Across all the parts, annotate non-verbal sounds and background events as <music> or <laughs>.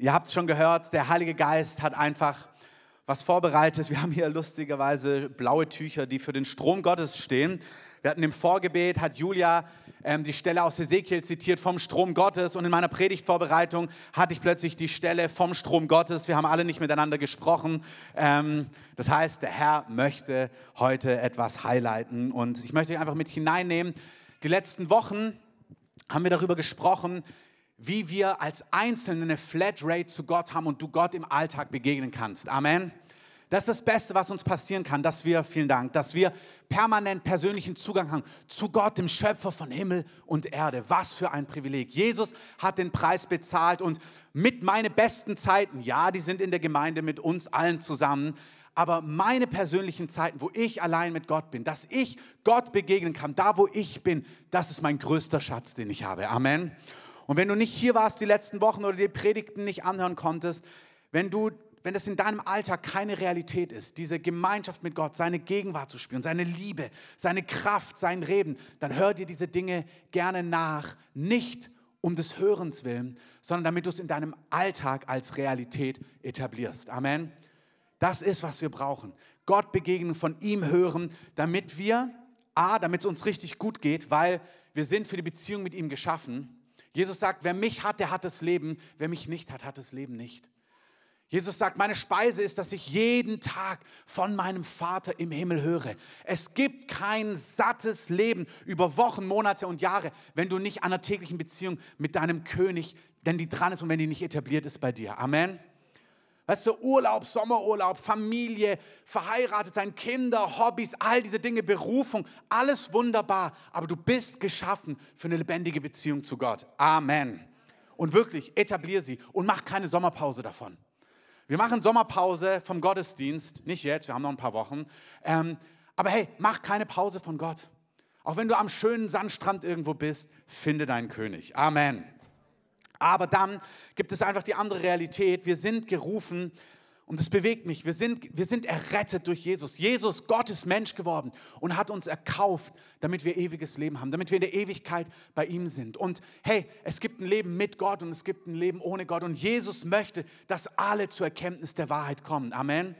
Ihr habt schon gehört, der Heilige Geist hat einfach was vorbereitet. Wir haben hier lustigerweise blaue Tücher, die für den Strom Gottes stehen. Wir hatten im Vorgebet, hat Julia ähm, die Stelle aus Ezekiel zitiert vom Strom Gottes und in meiner Predigtvorbereitung hatte ich plötzlich die Stelle vom Strom Gottes. Wir haben alle nicht miteinander gesprochen. Ähm, das heißt, der Herr möchte heute etwas highlighten und ich möchte euch einfach mit hineinnehmen. Die letzten Wochen haben wir darüber gesprochen, wie wir als Einzelne eine Flatrate zu Gott haben und du Gott im Alltag begegnen kannst. Amen. Das ist das Beste, was uns passieren kann, dass wir, vielen Dank, dass wir permanent persönlichen Zugang haben zu Gott, dem Schöpfer von Himmel und Erde. Was für ein Privileg. Jesus hat den Preis bezahlt und mit meine besten Zeiten, ja, die sind in der Gemeinde mit uns allen zusammen, aber meine persönlichen Zeiten, wo ich allein mit Gott bin, dass ich Gott begegnen kann, da wo ich bin, das ist mein größter Schatz, den ich habe. Amen. Und wenn du nicht hier warst die letzten Wochen oder die Predigten nicht anhören konntest, wenn du wenn das in deinem Alltag keine Realität ist, diese Gemeinschaft mit Gott, seine Gegenwart zu spüren, seine Liebe, seine Kraft, sein Reden, dann hör dir diese Dinge gerne nach, nicht um des Hörens willen, sondern damit du es in deinem Alltag als Realität etablierst. Amen. Das ist, was wir brauchen. Gott begegnen, von ihm hören, damit wir, a, damit es uns richtig gut geht, weil wir sind für die Beziehung mit ihm geschaffen. Jesus sagt, wer mich hat, der hat das Leben. Wer mich nicht hat, hat das Leben nicht. Jesus sagt, meine Speise ist, dass ich jeden Tag von meinem Vater im Himmel höre. Es gibt kein sattes Leben über Wochen, Monate und Jahre, wenn du nicht an einer täglichen Beziehung mit deinem König, denn die dran ist und wenn die nicht etabliert ist bei dir. Amen. Weißt du, Urlaub, Sommerurlaub, Familie, verheiratet sein, Kinder, Hobbys, all diese Dinge, Berufung, alles wunderbar. Aber du bist geschaffen für eine lebendige Beziehung zu Gott. Amen. Und wirklich, etablier sie und mach keine Sommerpause davon. Wir machen Sommerpause vom Gottesdienst, nicht jetzt, wir haben noch ein paar Wochen. Ähm, aber hey, mach keine Pause von Gott. Auch wenn du am schönen Sandstrand irgendwo bist, finde deinen König. Amen. Aber dann gibt es einfach die andere Realität. Wir sind gerufen, und das bewegt mich. Wir sind, wir sind errettet durch Jesus. Jesus, Gott ist Mensch geworden und hat uns erkauft, damit wir ewiges Leben haben, damit wir in der Ewigkeit bei ihm sind. Und hey, es gibt ein Leben mit Gott und es gibt ein Leben ohne Gott. Und Jesus möchte, dass alle zur Erkenntnis der Wahrheit kommen. Amen.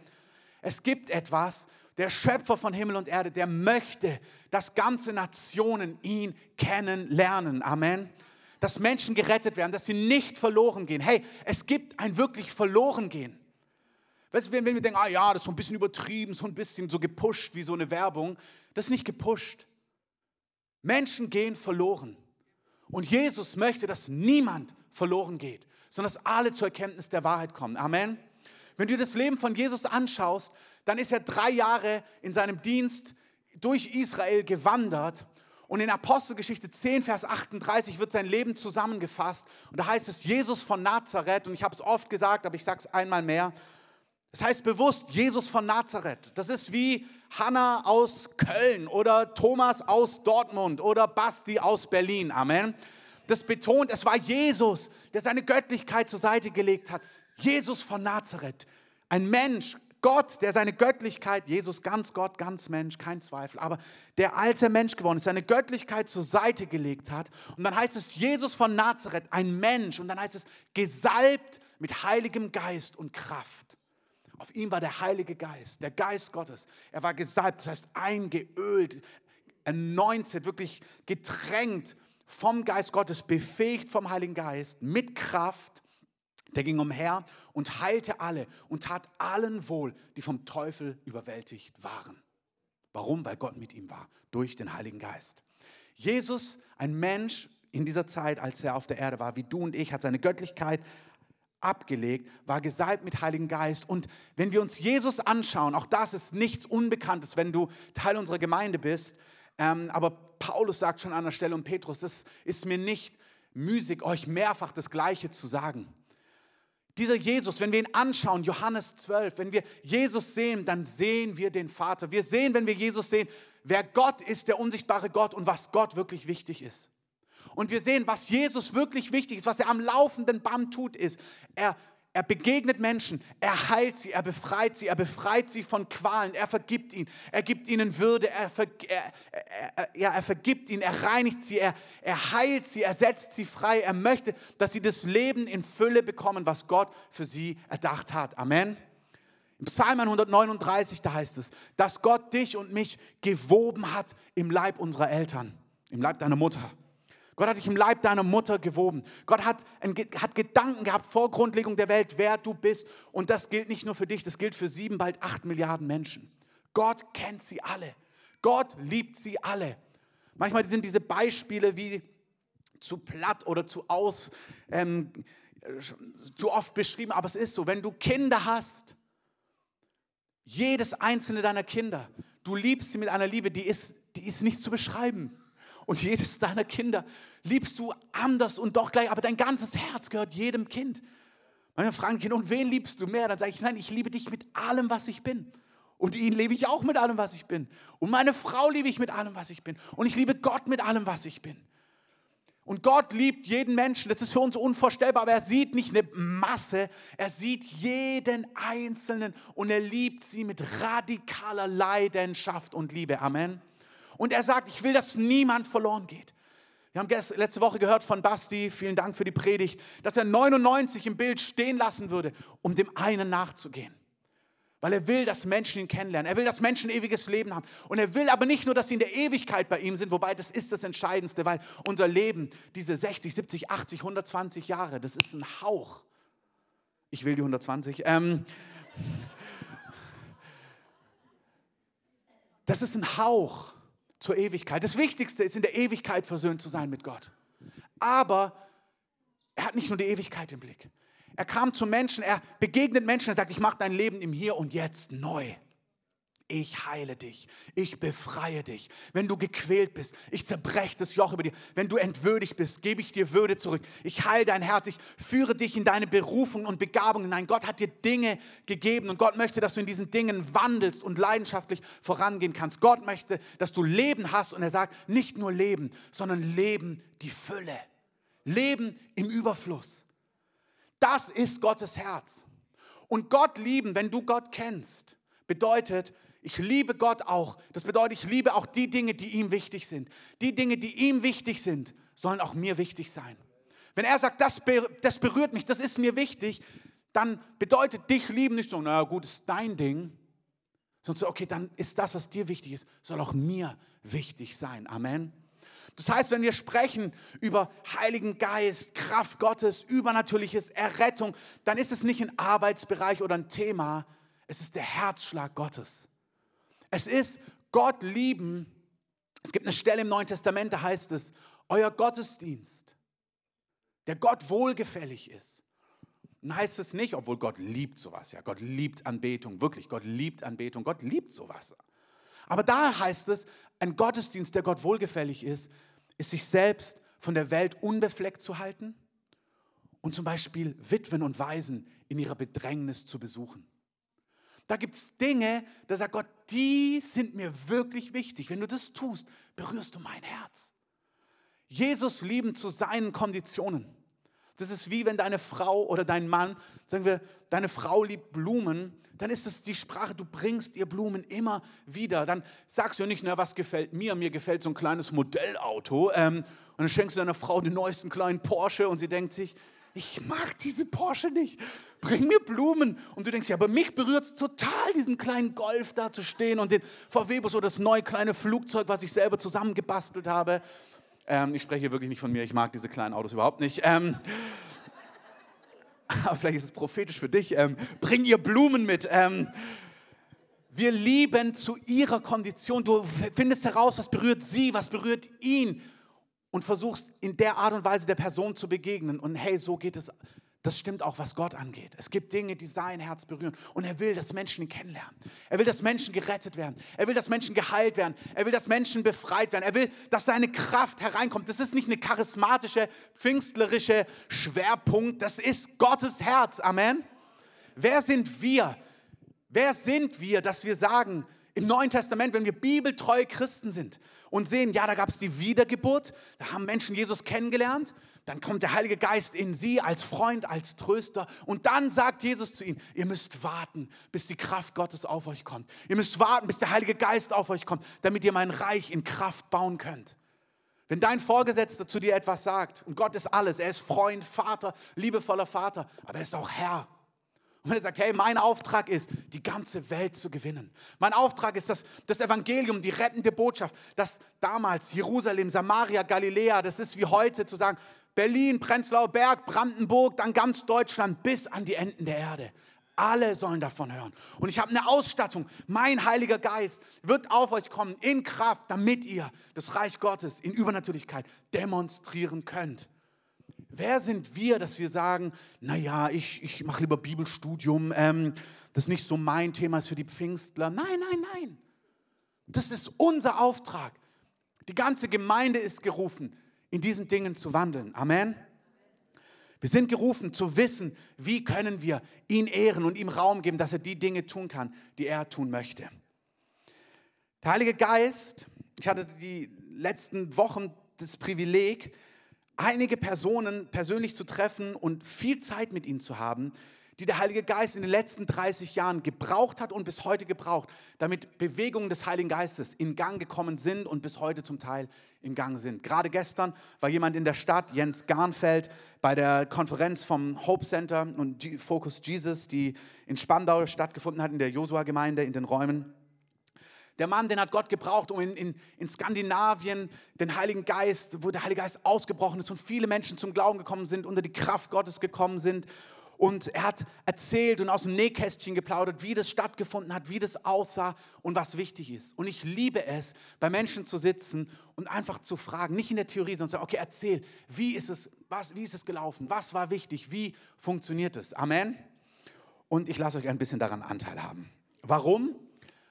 Es gibt etwas, der Schöpfer von Himmel und Erde, der möchte, dass ganze Nationen ihn kennenlernen. Amen dass Menschen gerettet werden, dass sie nicht verloren gehen. Hey, es gibt ein wirklich verloren gehen. Weißt du, wenn, wir denken, ah ja, das ist so ein bisschen übertrieben, so ein bisschen so gepusht wie so eine Werbung, das ist nicht gepusht. Menschen gehen verloren. Und Jesus möchte, dass niemand verloren geht, sondern dass alle zur Erkenntnis der Wahrheit kommen. Amen. Wenn du das Leben von Jesus anschaust, dann ist er drei Jahre in seinem Dienst durch Israel gewandert. Und in Apostelgeschichte 10, Vers 38 wird sein Leben zusammengefasst. Und da heißt es, Jesus von Nazareth, und ich habe es oft gesagt, aber ich sage es einmal mehr, das heißt bewusst Jesus von Nazareth. Das ist wie Hannah aus Köln oder Thomas aus Dortmund oder Basti aus Berlin. Amen. Das betont, es war Jesus, der seine Göttlichkeit zur Seite gelegt hat. Jesus von Nazareth. Ein Mensch, Gott, der seine Göttlichkeit, Jesus ganz Gott, ganz Mensch, kein Zweifel, aber der als er Mensch geworden ist, seine Göttlichkeit zur Seite gelegt hat. Und dann heißt es Jesus von Nazareth, ein Mensch. Und dann heißt es gesalbt mit heiligem Geist und Kraft. Auf ihm war der Heilige Geist, der Geist Gottes. Er war gesalbt, das heißt eingeölt, anointed, wirklich getränkt vom Geist Gottes, befähigt vom Heiligen Geist, mit Kraft. Der ging umher und heilte alle und tat allen wohl, die vom Teufel überwältigt waren. Warum? Weil Gott mit ihm war, durch den Heiligen Geist. Jesus, ein Mensch in dieser Zeit, als er auf der Erde war, wie du und ich, hat seine Göttlichkeit abgelegt, war gesalbt mit Heiligen Geist. Und wenn wir uns Jesus anschauen, auch das ist nichts Unbekanntes, wenn du Teil unserer Gemeinde bist. Ähm, aber Paulus sagt schon an der Stelle und Petrus, das ist mir nicht müßig, euch mehrfach das Gleiche zu sagen. Dieser Jesus, wenn wir ihn anschauen, Johannes 12, wenn wir Jesus sehen, dann sehen wir den Vater. Wir sehen, wenn wir Jesus sehen, wer Gott ist, der unsichtbare Gott und was Gott wirklich wichtig ist. Und wir sehen, was Jesus wirklich wichtig ist, was er am laufenden Band tut, ist, er, er begegnet Menschen, er heilt sie, er befreit sie, er befreit sie von Qualen, er vergibt ihnen, er gibt ihnen Würde, er, ver, er, er, ja, er vergibt ihnen, er reinigt sie, er, er heilt sie, er setzt sie frei, er möchte, dass sie das Leben in Fülle bekommen, was Gott für sie erdacht hat. Amen. Im Psalm 139, da heißt es, dass Gott dich und mich gewoben hat im Leib unserer Eltern, im Leib deiner Mutter. Gott hat dich im Leib deiner Mutter gewoben. Gott hat, hat Gedanken gehabt vor Grundlegung der Welt, wer du bist. Und das gilt nicht nur für dich, das gilt für sieben, bald acht Milliarden Menschen. Gott kennt sie alle. Gott liebt sie alle. Manchmal sind diese Beispiele wie zu platt oder zu aus, ähm, zu oft beschrieben, aber es ist so, wenn du Kinder hast, jedes einzelne deiner Kinder, du liebst sie mit einer Liebe, die ist, die ist nicht zu beschreiben und jedes deiner Kinder liebst du anders und doch gleich, aber dein ganzes Herz gehört jedem Kind. Meine fragen Kinder, und wen liebst du mehr? Dann sage ich, nein, ich liebe dich mit allem, was ich bin. Und ihn liebe ich auch mit allem, was ich bin. Und meine Frau liebe ich mit allem, was ich bin. Und ich liebe Gott mit allem, was ich bin. Und Gott liebt jeden Menschen. Das ist für uns unvorstellbar, aber er sieht nicht eine Masse, er sieht jeden Einzelnen und er liebt sie mit radikaler Leidenschaft und Liebe. Amen. Und er sagt, ich will, dass niemand verloren geht. Wir haben letzte Woche gehört von Basti, vielen Dank für die Predigt, dass er 99 im Bild stehen lassen würde, um dem einen nachzugehen. Weil er will, dass Menschen ihn kennenlernen. Er will, dass Menschen ewiges Leben haben. Und er will aber nicht nur, dass sie in der Ewigkeit bei ihm sind, wobei das ist das Entscheidendste, weil unser Leben, diese 60, 70, 80, 120 Jahre, das ist ein Hauch. Ich will die 120. Ähm, das ist ein Hauch zur Ewigkeit. Das Wichtigste ist, in der Ewigkeit versöhnt zu sein mit Gott. Aber er hat nicht nur die Ewigkeit im Blick. Er kam zu Menschen, er begegnet Menschen, er sagt, ich mache dein Leben im Hier und Jetzt neu ich heile dich, ich befreie dich. Wenn du gequält bist, ich zerbreche das Joch über dir. Wenn du entwürdigt bist, gebe ich dir Würde zurück. Ich heile dein Herz, ich führe dich in deine Berufung und Begabung hinein. Gott hat dir Dinge gegeben und Gott möchte, dass du in diesen Dingen wandelst und leidenschaftlich vorangehen kannst. Gott möchte, dass du Leben hast und er sagt, nicht nur Leben, sondern Leben die Fülle. Leben im Überfluss. Das ist Gottes Herz. Und Gott lieben, wenn du Gott kennst, bedeutet, ich liebe Gott auch. Das bedeutet, ich liebe auch die Dinge, die ihm wichtig sind. Die Dinge, die ihm wichtig sind, sollen auch mir wichtig sein. Wenn er sagt, das, das berührt mich, das ist mir wichtig, dann bedeutet dich lieben nicht so, na gut, ist dein Ding, sondern so, okay, dann ist das, was dir wichtig ist, soll auch mir wichtig sein. Amen. Das heißt, wenn wir sprechen über Heiligen Geist, Kraft Gottes, Übernatürliches, Errettung, dann ist es nicht ein Arbeitsbereich oder ein Thema, es ist der Herzschlag Gottes. Es ist Gott lieben. Es gibt eine Stelle im Neuen Testament, da heißt es, euer Gottesdienst, der Gott wohlgefällig ist. Dann heißt es nicht, obwohl Gott liebt sowas, ja, Gott liebt Anbetung, wirklich, Gott liebt Anbetung, Gott liebt sowas. Aber da heißt es, ein Gottesdienst, der Gott wohlgefällig ist, ist sich selbst von der Welt unbefleckt zu halten und zum Beispiel Witwen und Waisen in ihrer Bedrängnis zu besuchen. Da gibt es Dinge, da sagt Gott, die sind mir wirklich wichtig. Wenn du das tust, berührst du mein Herz. Jesus lieben zu seinen Konditionen. Das ist wie wenn deine Frau oder dein Mann, sagen wir, deine Frau liebt Blumen, dann ist es die Sprache, du bringst ihr Blumen immer wieder. Dann sagst du nicht, na, was gefällt mir? Mir gefällt so ein kleines Modellauto. Ähm, und dann schenkst du deiner Frau den neuesten kleinen Porsche und sie denkt sich, ich mag diese Porsche nicht. Bring mir Blumen. Und du denkst, ja, aber mich berührt es total, diesen kleinen Golf da zu stehen und den VW-Bus oder das neue kleine Flugzeug, was ich selber zusammengebastelt habe. Ähm, ich spreche hier wirklich nicht von mir, ich mag diese kleinen Autos überhaupt nicht. Ähm, <laughs> aber vielleicht ist es prophetisch für dich. Ähm, bring ihr Blumen mit. Ähm, wir lieben zu ihrer Kondition. Du findest heraus, was berührt sie, was berührt ihn und versuchst in der Art und Weise der Person zu begegnen. Und hey, so geht es. Das stimmt auch, was Gott angeht. Es gibt Dinge, die sein Herz berühren. Und er will, dass Menschen ihn kennenlernen. Er will, dass Menschen gerettet werden. Er will, dass Menschen geheilt werden. Er will, dass Menschen befreit werden. Er will, dass seine Kraft hereinkommt. Das ist nicht eine charismatische, pfingstlerische Schwerpunkt. Das ist Gottes Herz. Amen. Wer sind wir? Wer sind wir, dass wir sagen, im Neuen Testament, wenn wir bibeltreue Christen sind und sehen, ja, da gab es die Wiedergeburt, da haben Menschen Jesus kennengelernt, dann kommt der Heilige Geist in sie als Freund, als Tröster. Und dann sagt Jesus zu ihnen, ihr müsst warten, bis die Kraft Gottes auf euch kommt. Ihr müsst warten, bis der Heilige Geist auf euch kommt, damit ihr mein Reich in Kraft bauen könnt. Wenn dein Vorgesetzter zu dir etwas sagt, und Gott ist alles, er ist Freund, Vater, liebevoller Vater, aber er ist auch Herr. Und wenn er sagt, hey, mein Auftrag ist, die ganze Welt zu gewinnen. Mein Auftrag ist das, das Evangelium, die rettende Botschaft, dass damals Jerusalem, Samaria, Galiläa, das ist wie heute zu sagen, Berlin, Prenzlauer Berg, Brandenburg, dann ganz Deutschland bis an die Enden der Erde. Alle sollen davon hören. Und ich habe eine Ausstattung. Mein Heiliger Geist wird auf euch kommen in Kraft, damit ihr das Reich Gottes in Übernatürlichkeit demonstrieren könnt. Wer sind wir, dass wir sagen, naja, ich, ich mache lieber Bibelstudium, ähm, das ist nicht so mein Thema, ist für die Pfingstler. Nein, nein, nein. Das ist unser Auftrag. Die ganze Gemeinde ist gerufen, in diesen Dingen zu wandeln. Amen. Wir sind gerufen zu wissen, wie können wir ihn ehren und ihm Raum geben, dass er die Dinge tun kann, die er tun möchte. Der Heilige Geist, ich hatte die letzten Wochen das Privileg, einige Personen persönlich zu treffen und viel Zeit mit ihnen zu haben, die der Heilige Geist in den letzten 30 Jahren gebraucht hat und bis heute gebraucht, damit Bewegungen des Heiligen Geistes in Gang gekommen sind und bis heute zum Teil im Gang sind. Gerade gestern war jemand in der Stadt, Jens Garnfeld, bei der Konferenz vom Hope Center und Focus Jesus, die in Spandau stattgefunden hat, in der Josua-Gemeinde, in den Räumen. Der Mann, den hat Gott gebraucht, um in, in, in Skandinavien den Heiligen Geist, wo der Heilige Geist ausgebrochen ist und viele Menschen zum Glauben gekommen sind, unter die Kraft Gottes gekommen sind. Und er hat erzählt und aus dem Nähkästchen geplaudert, wie das stattgefunden hat, wie das aussah und was wichtig ist. Und ich liebe es, bei Menschen zu sitzen und einfach zu fragen, nicht in der Theorie, sondern zu sagen, okay, erzähl, wie ist es, was, wie ist es gelaufen, was war wichtig, wie funktioniert es. Amen. Und ich lasse euch ein bisschen daran Anteil haben. Warum?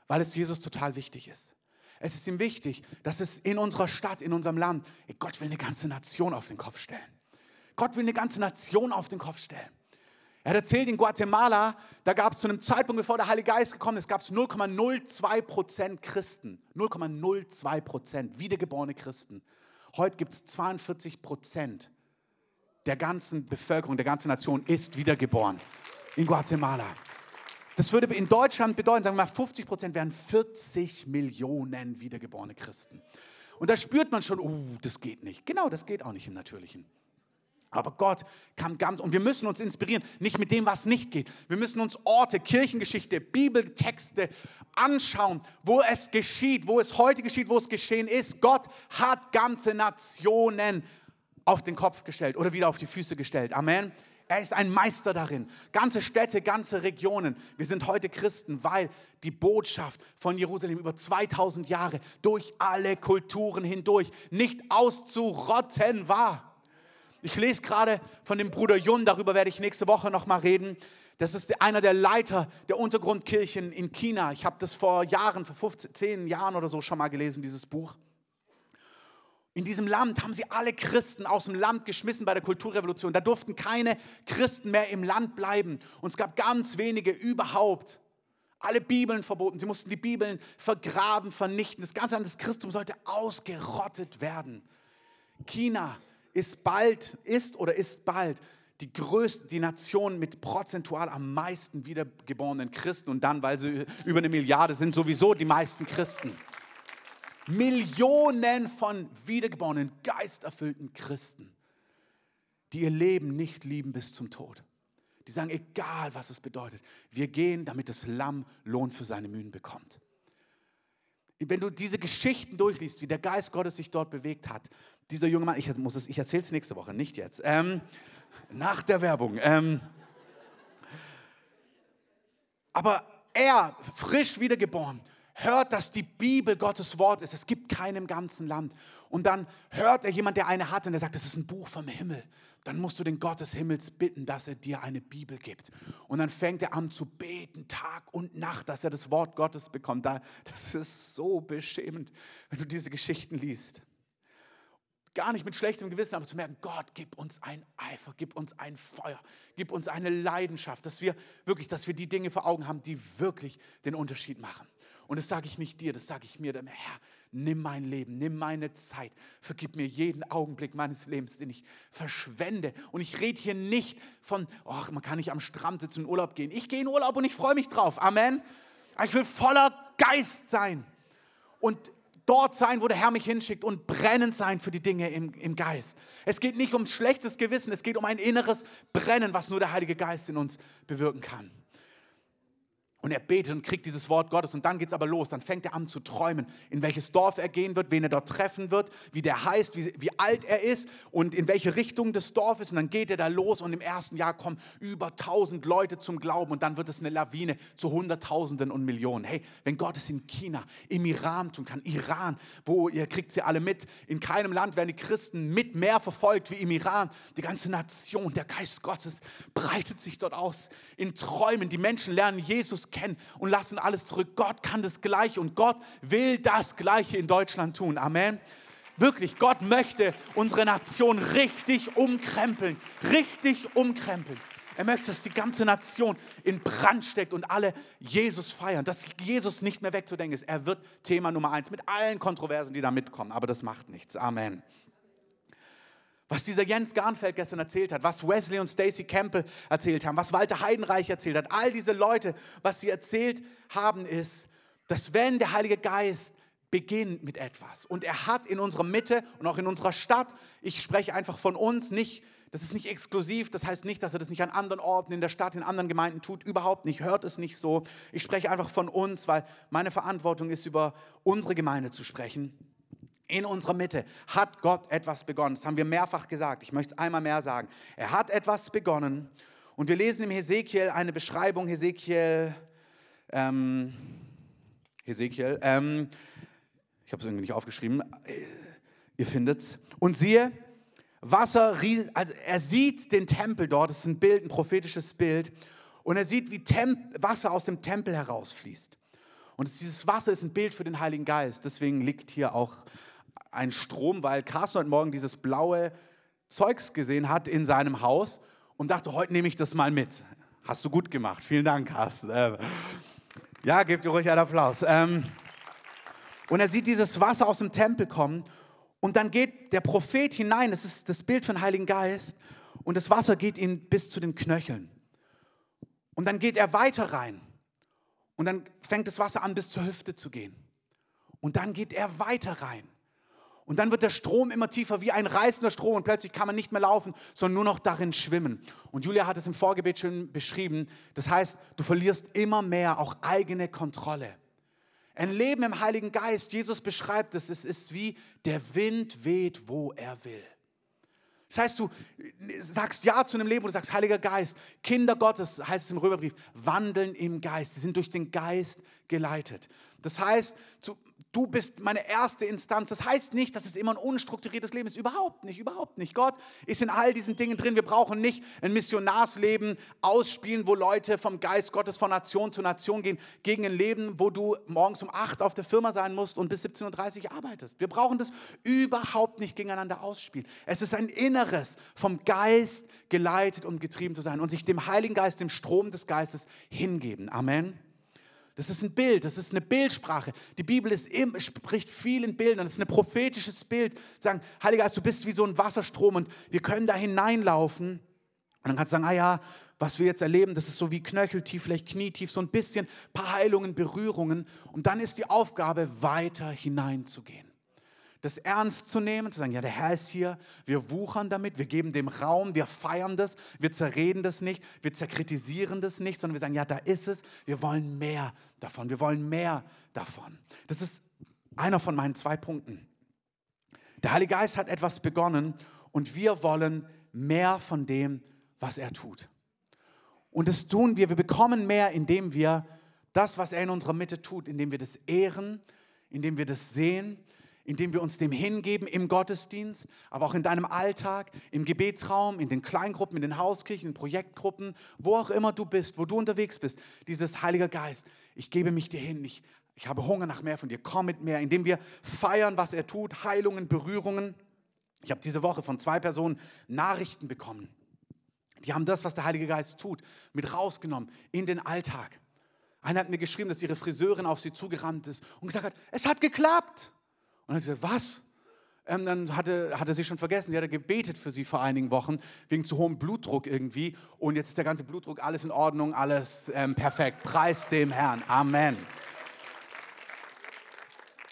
Weil es Jesus total wichtig ist. Es ist ihm wichtig, dass es in unserer Stadt, in unserem Land, Gott will eine ganze Nation auf den Kopf stellen. Gott will eine ganze Nation auf den Kopf stellen. Er hat erzählt, in Guatemala, da gab es zu einem Zeitpunkt, bevor der Heilige Geist gekommen ist, gab es 0,02 Prozent Christen. 0,02 Prozent wiedergeborene Christen. Heute gibt es 42 Prozent der ganzen Bevölkerung, der ganzen Nation ist wiedergeboren in Guatemala. Das würde in Deutschland bedeuten, sagen wir mal, 50 Prozent wären 40 Millionen wiedergeborene Christen. Und da spürt man schon, uh, das geht nicht. Genau, das geht auch nicht im Natürlichen. Aber Gott kann ganz, und wir müssen uns inspirieren, nicht mit dem, was nicht geht. Wir müssen uns Orte, Kirchengeschichte, Bibeltexte anschauen, wo es geschieht, wo es heute geschieht, wo es geschehen ist. Gott hat ganze Nationen auf den Kopf gestellt oder wieder auf die Füße gestellt. Amen. Er ist ein Meister darin. Ganze Städte, ganze Regionen. Wir sind heute Christen, weil die Botschaft von Jerusalem über 2000 Jahre durch alle Kulturen hindurch nicht auszurotten war. Ich lese gerade von dem Bruder Jun, darüber werde ich nächste Woche nochmal reden. Das ist einer der Leiter der Untergrundkirchen in China. Ich habe das vor Jahren, vor 15, 10 Jahren oder so schon mal gelesen, dieses Buch. In diesem Land haben sie alle Christen aus dem Land geschmissen bei der Kulturrevolution. Da durften keine Christen mehr im Land bleiben. Und es gab ganz wenige überhaupt. Alle Bibeln verboten. Sie mussten die Bibeln vergraben, vernichten. Das ganze Land des Christums sollte ausgerottet werden. China ist bald, ist oder ist bald die größte, die Nation mit prozentual am meisten wiedergeborenen Christen und dann, weil sie über eine Milliarde sind, sowieso die meisten Christen. Millionen von wiedergeborenen, geisterfüllten Christen, die ihr Leben nicht lieben bis zum Tod. Die sagen, egal was es bedeutet, wir gehen, damit das Lamm Lohn für seine Mühen bekommt. Wenn du diese Geschichten durchliest, wie der Geist Gottes sich dort bewegt hat, dieser junge Mann, ich, ich erzähle es nächste Woche, nicht jetzt, ähm, nach der Werbung. Ähm, aber er, frisch wiedergeboren, hört, dass die Bibel Gottes Wort ist. Es gibt keinen im ganzen Land. Und dann hört er jemand, der eine hat und der sagt, das ist ein Buch vom Himmel. Dann musst du den Gott des Himmels bitten, dass er dir eine Bibel gibt. Und dann fängt er an zu beten, Tag und Nacht, dass er das Wort Gottes bekommt. Das ist so beschämend, wenn du diese Geschichten liest gar nicht mit schlechtem Gewissen, aber zu merken, Gott, gib uns ein Eifer, gib uns ein Feuer, gib uns eine Leidenschaft, dass wir wirklich, dass wir die Dinge vor Augen haben, die wirklich den Unterschied machen. Und das sage ich nicht dir, das sage ich mir, dem Herr, nimm mein Leben, nimm meine Zeit, vergib mir jeden Augenblick meines Lebens, den ich verschwende. Und ich rede hier nicht von, ach, man kann nicht am Strand sitzen und in Urlaub gehen. Ich gehe in Urlaub und ich freue mich drauf. Amen. Ich will voller Geist sein und dort sein, wo der Herr mich hinschickt und brennend sein für die Dinge im, im Geist. Es geht nicht um schlechtes Gewissen, es geht um ein inneres Brennen, was nur der Heilige Geist in uns bewirken kann. Und er betet und kriegt dieses Wort Gottes und dann geht es aber los. Dann fängt er an zu träumen, in welches Dorf er gehen wird, wen er dort treffen wird, wie der heißt, wie, wie alt er ist und in welche Richtung das Dorf ist. Und dann geht er da los und im ersten Jahr kommen über tausend Leute zum Glauben und dann wird es eine Lawine zu Hunderttausenden und Millionen. Hey, wenn Gott es in China, im Iran tun kann, Iran, wo ihr kriegt sie alle mit, in keinem Land werden die Christen mit mehr verfolgt wie im Iran. Die ganze Nation, der Geist Gottes breitet sich dort aus in Träumen. Die Menschen lernen Jesus kennen und lassen alles zurück. Gott kann das Gleiche und Gott will das Gleiche in Deutschland tun. Amen. Wirklich, Gott möchte unsere Nation richtig umkrempeln, richtig umkrempeln. Er möchte, dass die ganze Nation in Brand steckt und alle Jesus feiern, dass Jesus nicht mehr wegzudenken ist. Er wird Thema Nummer eins mit allen Kontroversen, die da mitkommen. Aber das macht nichts. Amen was dieser Jens Garnfeld gestern erzählt hat, was Wesley und Stacy Campbell erzählt haben, was Walter Heidenreich erzählt hat, all diese Leute, was sie erzählt haben, ist, dass wenn der Heilige Geist beginnt mit etwas und er hat in unserer Mitte und auch in unserer Stadt, ich spreche einfach von uns, nicht, das ist nicht exklusiv, das heißt nicht, dass er das nicht an anderen Orten in der Stadt, in anderen Gemeinden tut, überhaupt nicht, hört es nicht so. Ich spreche einfach von uns, weil meine Verantwortung ist, über unsere Gemeinde zu sprechen in unserer Mitte hat Gott etwas begonnen. Das haben wir mehrfach gesagt. Ich möchte es einmal mehr sagen. Er hat etwas begonnen. Und wir lesen im Hesekiel eine Beschreibung, Hesekiel, ähm, Hesekiel, ähm, ich habe es irgendwie nicht aufgeschrieben, äh, ihr findet es. Und siehe, Wasser, also er sieht den Tempel dort, das ist ein Bild, ein prophetisches Bild, und er sieht, wie Temp Wasser aus dem Tempel herausfließt. Und dieses Wasser ist ein Bild für den Heiligen Geist, deswegen liegt hier auch ein Strom, weil Carsten heute Morgen dieses blaue Zeugs gesehen hat in seinem Haus und dachte, heute nehme ich das mal mit. Hast du gut gemacht. Vielen Dank, Carsten. Ähm, ja, gebt dir ruhig einen Applaus. Ähm, und er sieht dieses Wasser aus dem Tempel kommen und dann geht der Prophet hinein, das ist das Bild von Heiligen Geist, und das Wasser geht ihm bis zu den Knöcheln. Und dann geht er weiter rein und dann fängt das Wasser an, bis zur Hüfte zu gehen. Und dann geht er weiter rein. Und dann wird der Strom immer tiefer, wie ein reißender Strom und plötzlich kann man nicht mehr laufen, sondern nur noch darin schwimmen. Und Julia hat es im Vorgebet schon beschrieben. Das heißt, du verlierst immer mehr auch eigene Kontrolle. Ein Leben im Heiligen Geist, Jesus beschreibt es, es ist wie der Wind weht, wo er will. Das heißt, du sagst Ja zu einem Leben, wo du sagst, Heiliger Geist, Kinder Gottes, heißt es im Römerbrief, wandeln im Geist. Sie sind durch den Geist geleitet. Das heißt, zu, du bist meine erste Instanz. Das heißt nicht, dass es immer ein unstrukturiertes Leben ist. Überhaupt nicht, überhaupt nicht. Gott ist in all diesen Dingen drin. Wir brauchen nicht ein Missionarsleben ausspielen, wo Leute vom Geist Gottes von Nation zu Nation gehen, gegen ein Leben, wo du morgens um 8 auf der Firma sein musst und bis 17.30 Uhr arbeitest. Wir brauchen das überhaupt nicht gegeneinander ausspielen. Es ist ein Inneres, vom Geist geleitet und getrieben zu sein und sich dem Heiligen Geist, dem Strom des Geistes hingeben. Amen. Das ist ein Bild, das ist eine Bildsprache. Die Bibel ist, spricht viel in Bildern, das ist ein prophetisches Bild. Sagen, Heiliger Geist, du bist wie so ein Wasserstrom und wir können da hineinlaufen. Und dann kannst du sagen, ah ja, was wir jetzt erleben, das ist so wie knöcheltief, vielleicht knietief, so ein bisschen, paar Heilungen, Berührungen. Und dann ist die Aufgabe, weiter hineinzugehen das ernst zu nehmen, zu sagen, ja, der Herr ist hier, wir wuchern damit, wir geben dem Raum, wir feiern das, wir zerreden das nicht, wir zerkritisieren das nicht, sondern wir sagen, ja, da ist es, wir wollen mehr davon, wir wollen mehr davon. Das ist einer von meinen zwei Punkten. Der Heilige Geist hat etwas begonnen und wir wollen mehr von dem, was er tut. Und das tun wir, wir bekommen mehr, indem wir das, was er in unserer Mitte tut, indem wir das ehren, indem wir das sehen, indem wir uns dem hingeben im Gottesdienst, aber auch in deinem Alltag, im Gebetsraum, in den Kleingruppen, in den Hauskirchen, in Projektgruppen, wo auch immer du bist, wo du unterwegs bist. Dieses Heiliger Geist, ich gebe mich dir hin, ich, ich habe Hunger nach mehr von dir, komm mit mehr, indem wir feiern, was er tut, Heilungen, Berührungen. Ich habe diese Woche von zwei Personen Nachrichten bekommen. Die haben das, was der Heilige Geist tut, mit rausgenommen in den Alltag. Einer hat mir geschrieben, dass ihre Friseurin auf sie zugerannt ist und gesagt hat, es hat geklappt. Und dann gesagt, was? Ähm, dann hatte, hatte sie schon vergessen, sie hatte gebetet für sie vor einigen Wochen, wegen zu hohem Blutdruck irgendwie. Und jetzt ist der ganze Blutdruck, alles in Ordnung, alles ähm, perfekt. Preis dem Herrn. Amen.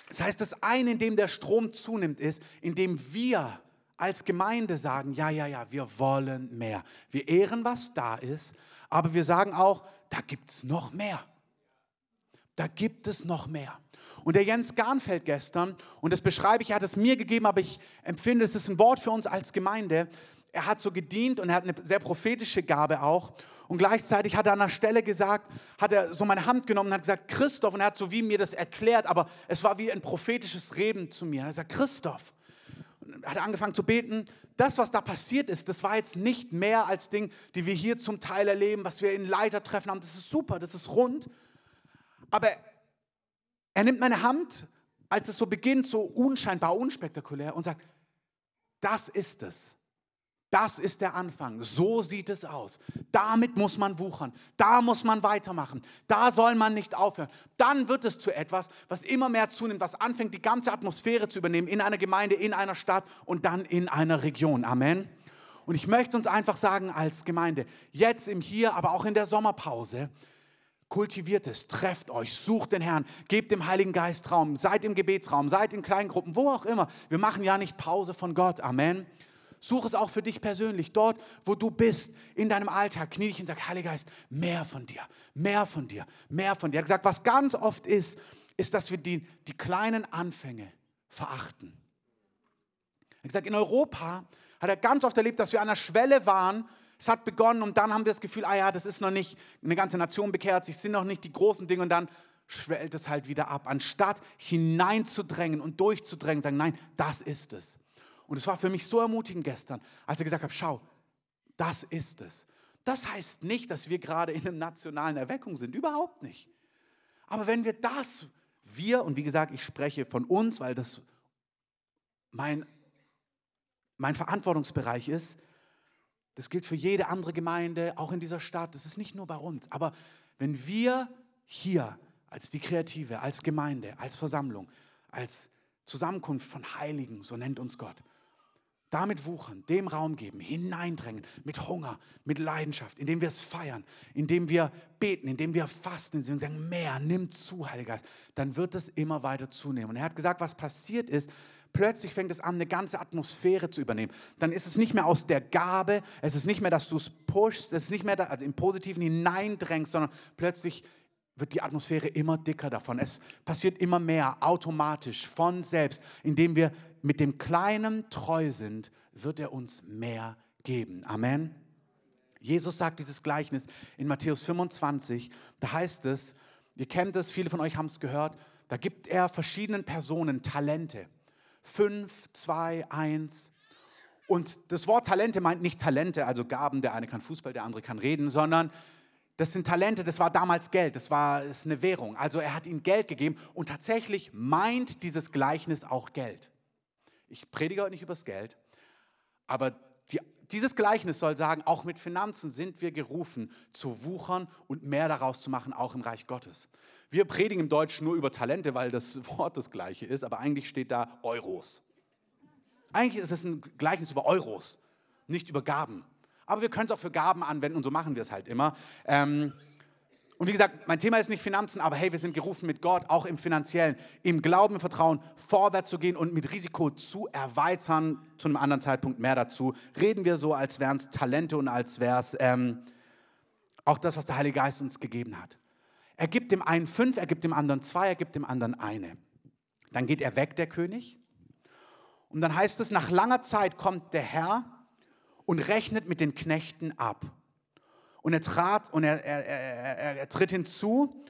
Das heißt, das eine, in dem der Strom zunimmt, ist, indem wir als Gemeinde sagen, ja, ja, ja, wir wollen mehr. Wir ehren, was da ist, aber wir sagen auch, da gibt es noch mehr. Da gibt es noch mehr. Und der Jens Garnfeld gestern, und das beschreibe ich, er hat es mir gegeben, aber ich empfinde, es ist ein Wort für uns als Gemeinde. Er hat so gedient und er hat eine sehr prophetische Gabe auch. Und gleichzeitig hat er an einer Stelle gesagt, hat er so meine Hand genommen und hat gesagt, Christoph, und er hat so wie mir das erklärt, aber es war wie ein prophetisches Reden zu mir. Er gesagt, Christoph, und hat angefangen zu beten. Das, was da passiert ist, das war jetzt nicht mehr als Ding, die wir hier zum Teil erleben, was wir in Leitertreffen haben. Das ist super, das ist rund. Aber er nimmt meine Hand, als es so beginnt, so unscheinbar, unspektakulär und sagt, das ist es. Das ist der Anfang. So sieht es aus. Damit muss man wuchern. Da muss man weitermachen. Da soll man nicht aufhören. Dann wird es zu etwas, was immer mehr zunimmt, was anfängt, die ganze Atmosphäre zu übernehmen in einer Gemeinde, in einer Stadt und dann in einer Region. Amen. Und ich möchte uns einfach sagen als Gemeinde, jetzt im Hier, aber auch in der Sommerpause, kultiviert es, trefft euch, sucht den Herrn, gebt dem Heiligen Geist Raum, seid im Gebetsraum, seid in kleinen Gruppen, wo auch immer. Wir machen ja nicht Pause von Gott. Amen. Such es auch für dich persönlich, dort, wo du bist, in deinem Alltag. Knie dich und sag, Heiliger Geist, mehr von dir, mehr von dir, mehr von dir. Er hat gesagt, was ganz oft ist, ist, dass wir die, die kleinen Anfänge verachten. Er hat gesagt, in Europa hat er ganz oft erlebt, dass wir an der Schwelle waren, es hat begonnen und dann haben wir das Gefühl, ah ja, das ist noch nicht, eine ganze Nation bekehrt sich, sind noch nicht die großen Dinge und dann schwellt es halt wieder ab. Anstatt hineinzudrängen und durchzudrängen, sagen, nein, das ist es. Und es war für mich so ermutigend gestern, als er gesagt hat, schau, das ist es. Das heißt nicht, dass wir gerade in einer nationalen Erweckung sind, überhaupt nicht. Aber wenn wir das, wir, und wie gesagt, ich spreche von uns, weil das mein, mein Verantwortungsbereich ist, das gilt für jede andere Gemeinde, auch in dieser Stadt, das ist nicht nur bei uns, aber wenn wir hier als die Kreative, als Gemeinde, als Versammlung, als Zusammenkunft von Heiligen, so nennt uns Gott, damit wuchern, dem Raum geben, hineindrängen, mit Hunger, mit Leidenschaft, indem wir es feiern, indem wir beten, indem wir fasten, indem wir sagen, mehr, nimm zu, Heiliger Geist, dann wird es immer weiter zunehmen. Und er hat gesagt, was passiert ist, plötzlich fängt es an, eine ganze Atmosphäre zu übernehmen. Dann ist es nicht mehr aus der Gabe, es ist nicht mehr, dass du es pushst, es ist nicht mehr, also im Positiven hineindrängst, sondern plötzlich wird die Atmosphäre immer dicker davon. Es passiert immer mehr automatisch von selbst, indem wir mit dem Kleinen treu sind, wird er uns mehr geben. Amen. Jesus sagt dieses Gleichnis in Matthäus 25. Da heißt es, ihr kennt es, viele von euch haben es gehört, da gibt er verschiedenen Personen Talente. Fünf, zwei, eins. Und das Wort Talente meint nicht Talente, also Gaben, der eine kann Fußball, der andere kann reden, sondern das sind Talente, das war damals Geld, das war ist eine Währung. Also er hat ihnen Geld gegeben und tatsächlich meint dieses Gleichnis auch Geld. Ich predige heute nicht über das Geld, aber die, dieses Gleichnis soll sagen, auch mit Finanzen sind wir gerufen zu wuchern und mehr daraus zu machen, auch im Reich Gottes. Wir predigen im Deutschen nur über Talente, weil das <laughs> Wort das gleiche ist, aber eigentlich steht da Euros. Eigentlich ist es ein Gleichnis über Euros, nicht über Gaben. Aber wir können es auch für Gaben anwenden und so machen wir es halt immer. Ähm, und wie gesagt, mein Thema ist nicht Finanzen, aber hey, wir sind gerufen mit Gott, auch im Finanziellen, im Glauben, im Vertrauen, vorwärts zu gehen und mit Risiko zu erweitern. Zu einem anderen Zeitpunkt mehr dazu. Reden wir so, als wären es Talente und als wäre es ähm, auch das, was der Heilige Geist uns gegeben hat. Er gibt dem einen fünf, er gibt dem anderen zwei, er gibt dem anderen eine. Dann geht er weg, der König. Und dann heißt es, nach langer Zeit kommt der Herr und rechnet mit den Knechten ab. Und er trat und er, er, er, er, tritt hinzu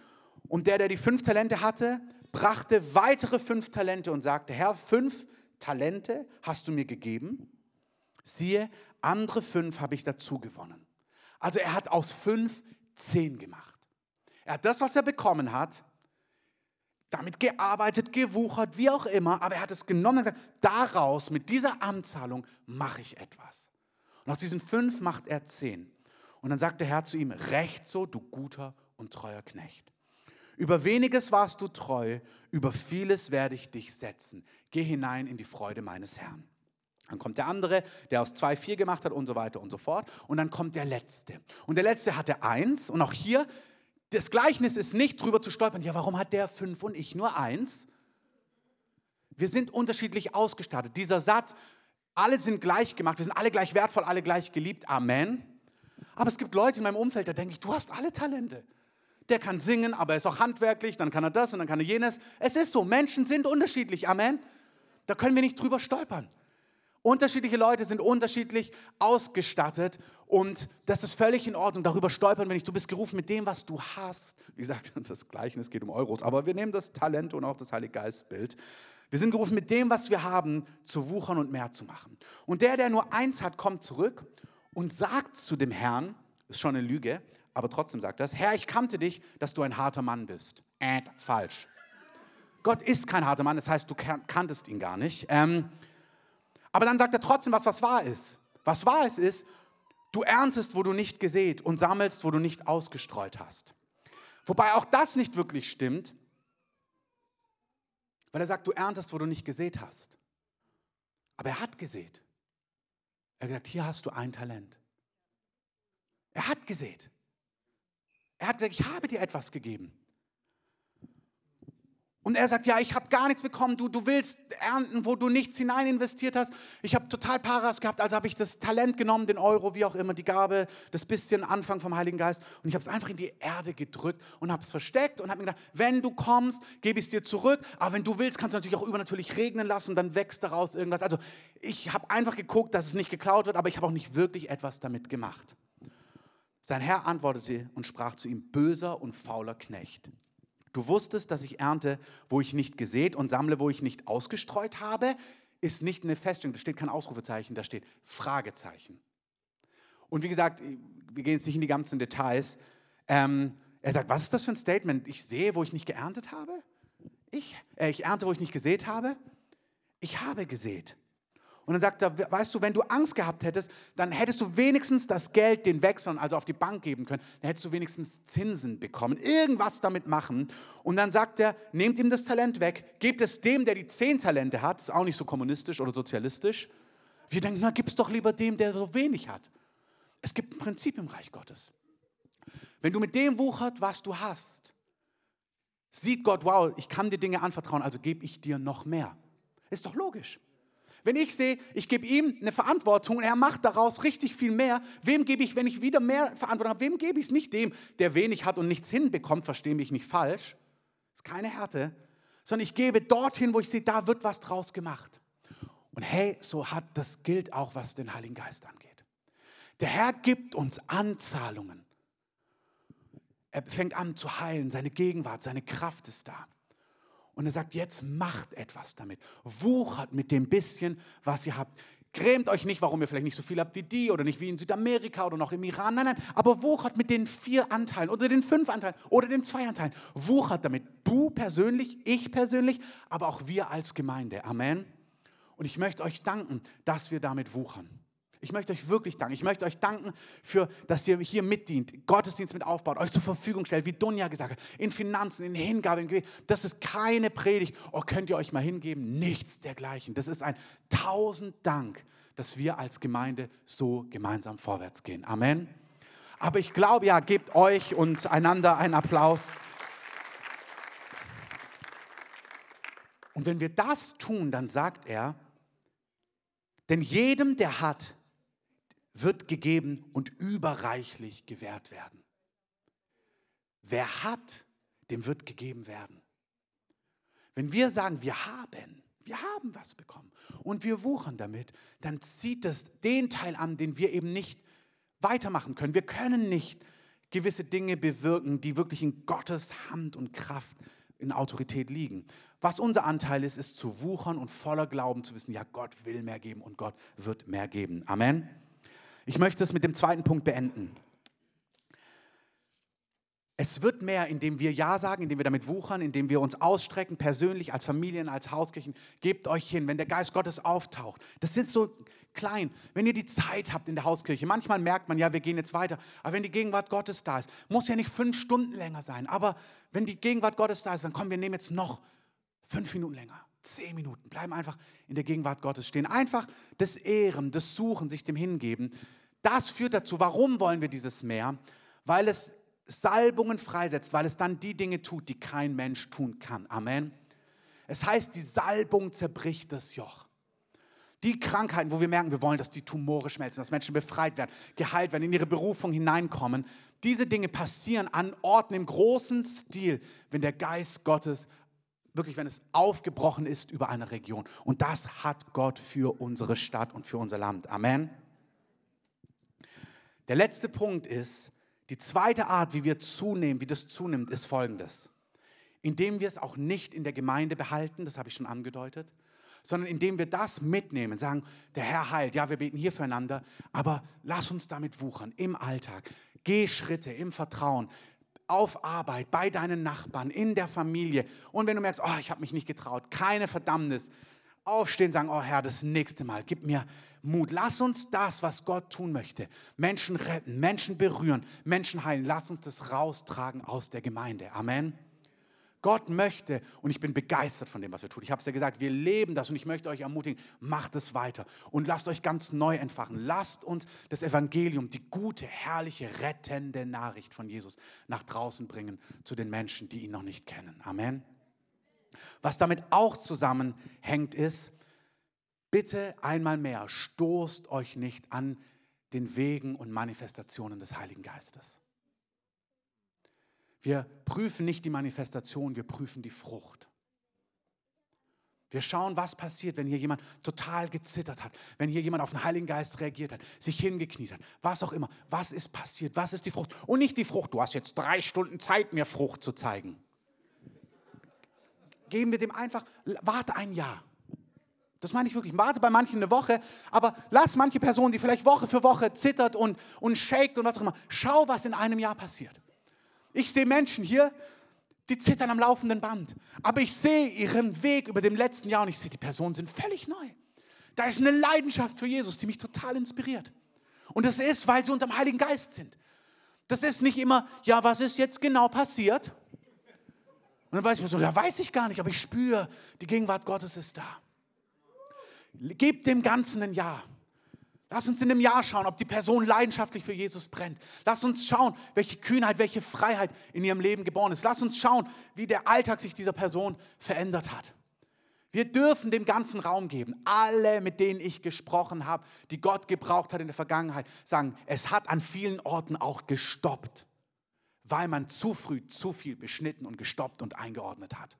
und der, der die fünf Talente hatte, brachte weitere fünf Talente und sagte, Herr, fünf Talente hast du mir gegeben. Siehe, andere fünf habe ich dazu gewonnen. Also er hat aus fünf zehn gemacht. Er hat das, was er bekommen hat, damit gearbeitet, gewuchert, wie auch immer, aber er hat es genommen und gesagt, daraus, mit dieser Anzahlung mache ich etwas. Und aus diesen fünf macht er zehn. Und dann sagt der Herr zu ihm, recht so, du guter und treuer Knecht. Über weniges warst du treu, über vieles werde ich dich setzen. Geh hinein in die Freude meines Herrn. Dann kommt der andere, der aus zwei vier gemacht hat und so weiter und so fort. Und dann kommt der letzte. Und der letzte hatte eins. Und auch hier, das Gleichnis ist nicht drüber zu stolpern, ja, warum hat der fünf und ich nur eins? Wir sind unterschiedlich ausgestattet. Dieser Satz, alle sind gleich gemacht, wir sind alle gleich wertvoll, alle gleich geliebt. Amen. Aber es gibt Leute in meinem Umfeld, da denke ich, du hast alle Talente. Der kann singen, aber er ist auch handwerklich, dann kann er das und dann kann er jenes. Es ist so, Menschen sind unterschiedlich. Amen. Da können wir nicht drüber stolpern. Unterschiedliche Leute sind unterschiedlich ausgestattet und das ist völlig in Ordnung. Darüber stolpern wir nicht. Du bist gerufen mit dem, was du hast. Wie gesagt, <laughs> das Gleichnis geht um Euros, aber wir nehmen das Talent und auch das Heilige Geistbild. Wir sind gerufen mit dem, was wir haben, zu wuchern und mehr zu machen. Und der, der nur eins hat, kommt zurück und sagt zu dem Herrn, ist schon eine Lüge, aber trotzdem sagt das, Herr, ich kannte dich, dass du ein harter Mann bist. Äh, falsch. Gott ist kein harter Mann, das heißt, du kanntest ihn gar nicht. Ähm, aber dann sagt er trotzdem was, was wahr ist. Was wahr ist, ist, du erntest, wo du nicht gesät und sammelst, wo du nicht ausgestreut hast. Wobei auch das nicht wirklich stimmt, weil er sagt, du erntest, wo du nicht gesät hast. Aber er hat gesät. Er hat gesagt, hier hast du ein Talent. Er hat gesät. Er hat gesagt, ich habe dir etwas gegeben. Und er sagt, ja, ich habe gar nichts bekommen, du, du willst ernten, wo du nichts hinein investiert hast. Ich habe total Paras gehabt, also habe ich das Talent genommen, den Euro, wie auch immer, die Gabe, das bisschen Anfang vom Heiligen Geist. Und ich habe es einfach in die Erde gedrückt und habe es versteckt und habe mir gedacht, wenn du kommst, gebe ich es dir zurück. Aber wenn du willst, kannst du natürlich auch übernatürlich regnen lassen und dann wächst daraus irgendwas. Also ich habe einfach geguckt, dass es nicht geklaut wird, aber ich habe auch nicht wirklich etwas damit gemacht. Sein Herr antwortete und sprach zu ihm, böser und fauler Knecht. Du wusstest, dass ich ernte, wo ich nicht gesät und sammle, wo ich nicht ausgestreut habe, ist nicht eine Feststellung, da steht kein Ausrufezeichen, da steht Fragezeichen. Und wie gesagt, wir gehen jetzt nicht in die ganzen Details. Ähm, er sagt, was ist das für ein Statement? Ich sehe, wo ich nicht geerntet habe? Ich, äh, ich ernte, wo ich nicht gesät habe? Ich habe gesät. Und dann sagt er, weißt du, wenn du Angst gehabt hättest, dann hättest du wenigstens das Geld den Wechseln, also auf die Bank geben können. Dann hättest du wenigstens Zinsen bekommen, irgendwas damit machen. Und dann sagt er, nehmt ihm das Talent weg, gebt es dem, der die zehn Talente hat. Ist auch nicht so kommunistisch oder sozialistisch. Wir denken, na, gib es doch lieber dem, der so wenig hat. Es gibt ein Prinzip im Reich Gottes. Wenn du mit dem wuchert, was du hast, sieht Gott, wow, ich kann dir Dinge anvertrauen, also gebe ich dir noch mehr. Ist doch logisch. Wenn ich sehe, ich gebe ihm eine Verantwortung und er macht daraus richtig viel mehr, wem gebe ich, wenn ich wieder mehr Verantwortung habe, wem gebe ich es nicht dem, der wenig hat und nichts hinbekommt, verstehe mich nicht falsch, ist keine Härte, sondern ich gebe dorthin, wo ich sehe, da wird was draus gemacht. Und hey, so hat das gilt auch, was den Heiligen Geist angeht. Der Herr gibt uns Anzahlungen. Er fängt an zu heilen, seine Gegenwart, seine Kraft ist da. Und er sagt, jetzt macht etwas damit. Wuchert mit dem bisschen, was ihr habt. Grämt euch nicht, warum ihr vielleicht nicht so viel habt wie die oder nicht wie in Südamerika oder noch im Iran. Nein, nein, aber wuchert mit den vier Anteilen oder den fünf Anteilen oder den zwei Anteilen. Wuchert damit. Du persönlich, ich persönlich, aber auch wir als Gemeinde. Amen. Und ich möchte euch danken, dass wir damit wuchern. Ich möchte euch wirklich danken. Ich möchte euch danken, für, dass ihr hier mitdient, Gottesdienst mit aufbaut, euch zur Verfügung stellt, wie Dunja gesagt hat, in Finanzen, in Hingabe, in Gebet. Das ist keine Predigt. Oh, könnt ihr euch mal hingeben? Nichts dergleichen. Das ist ein tausend Dank, dass wir als Gemeinde so gemeinsam vorwärts gehen. Amen. Aber ich glaube, ja, gebt euch und einander einen Applaus. Und wenn wir das tun, dann sagt er, denn jedem, der hat, wird gegeben und überreichlich gewährt werden. Wer hat, dem wird gegeben werden. Wenn wir sagen, wir haben, wir haben was bekommen und wir wuchern damit, dann zieht es den Teil an, den wir eben nicht weitermachen können. Wir können nicht gewisse Dinge bewirken, die wirklich in Gottes Hand und Kraft, in Autorität liegen. Was unser Anteil ist, ist zu wuchern und voller Glauben zu wissen, ja, Gott will mehr geben und Gott wird mehr geben. Amen. Ich möchte es mit dem zweiten Punkt beenden. Es wird mehr, indem wir Ja sagen, indem wir damit wuchern, indem wir uns ausstrecken, persönlich, als Familien, als Hauskirchen. Gebt euch hin, wenn der Geist Gottes auftaucht. Das sind so klein. Wenn ihr die Zeit habt in der Hauskirche, manchmal merkt man, ja, wir gehen jetzt weiter. Aber wenn die Gegenwart Gottes da ist, muss ja nicht fünf Stunden länger sein. Aber wenn die Gegenwart Gottes da ist, dann kommen wir nehmen jetzt noch fünf Minuten länger zehn Minuten, bleiben einfach in der Gegenwart Gottes stehen. Einfach das Ehren, das Suchen, sich dem hingeben. Das führt dazu, warum wollen wir dieses Meer? Weil es Salbungen freisetzt, weil es dann die Dinge tut, die kein Mensch tun kann. Amen. Es heißt, die Salbung zerbricht das Joch. Die Krankheiten, wo wir merken, wir wollen, dass die Tumore schmelzen, dass Menschen befreit werden, geheilt werden, in ihre Berufung hineinkommen. Diese Dinge passieren an Orten im großen Stil, wenn der Geist Gottes wirklich, wenn es aufgebrochen ist über eine Region. Und das hat Gott für unsere Stadt und für unser Land. Amen. Der letzte Punkt ist, die zweite Art, wie wir zunehmen, wie das zunimmt, ist folgendes. Indem wir es auch nicht in der Gemeinde behalten, das habe ich schon angedeutet, sondern indem wir das mitnehmen, sagen, der Herr heilt, ja, wir beten hier füreinander, aber lass uns damit wuchern im Alltag. Geh Schritte im Vertrauen auf Arbeit, bei deinen Nachbarn, in der Familie. Und wenn du merkst, oh, ich habe mich nicht getraut, keine Verdammnis, aufstehen, sagen, oh Herr, das nächste Mal, gib mir Mut. Lass uns das, was Gott tun möchte, Menschen retten, Menschen berühren, Menschen heilen, lass uns das raustragen aus der Gemeinde. Amen. Gott möchte, und ich bin begeistert von dem, was wir tun. Ich habe es ja gesagt, wir leben das und ich möchte euch ermutigen, macht es weiter und lasst euch ganz neu entfachen. Lasst uns das Evangelium, die gute, herrliche, rettende Nachricht von Jesus nach draußen bringen zu den Menschen, die ihn noch nicht kennen. Amen. Was damit auch zusammenhängt ist, bitte einmal mehr, stoßt euch nicht an den Wegen und Manifestationen des Heiligen Geistes. Wir prüfen nicht die Manifestation, wir prüfen die Frucht. Wir schauen, was passiert, wenn hier jemand total gezittert hat, wenn hier jemand auf den Heiligen Geist reagiert hat, sich hingekniet hat, was auch immer. Was ist passiert? Was ist die Frucht? Und nicht die Frucht, du hast jetzt drei Stunden Zeit, mir Frucht zu zeigen. Geben wir dem einfach, warte ein Jahr. Das meine ich wirklich. Warte bei manchen eine Woche, aber lass manche Person, die vielleicht Woche für Woche zittert und, und shakt und was auch immer, schau, was in einem Jahr passiert. Ich sehe Menschen hier, die zittern am laufenden Band. Aber ich sehe ihren Weg über dem letzten Jahr und ich sehe, die Personen sind völlig neu. Da ist eine Leidenschaft für Jesus, die mich total inspiriert. Und das ist, weil sie unter dem Heiligen Geist sind. Das ist nicht immer, ja, was ist jetzt genau passiert? Und dann weiß ich so, ja, weiß ich gar nicht, aber ich spüre, die Gegenwart Gottes ist da. Gebt dem Ganzen ein Ja. Lass uns in einem Jahr schauen, ob die Person leidenschaftlich für Jesus brennt. Lass uns schauen, welche Kühnheit, welche Freiheit in ihrem Leben geboren ist. Lass uns schauen, wie der Alltag sich dieser Person verändert hat. Wir dürfen dem ganzen Raum geben. Alle, mit denen ich gesprochen habe, die Gott gebraucht hat in der Vergangenheit, sagen, es hat an vielen Orten auch gestoppt, weil man zu früh zu viel beschnitten und gestoppt und eingeordnet hat.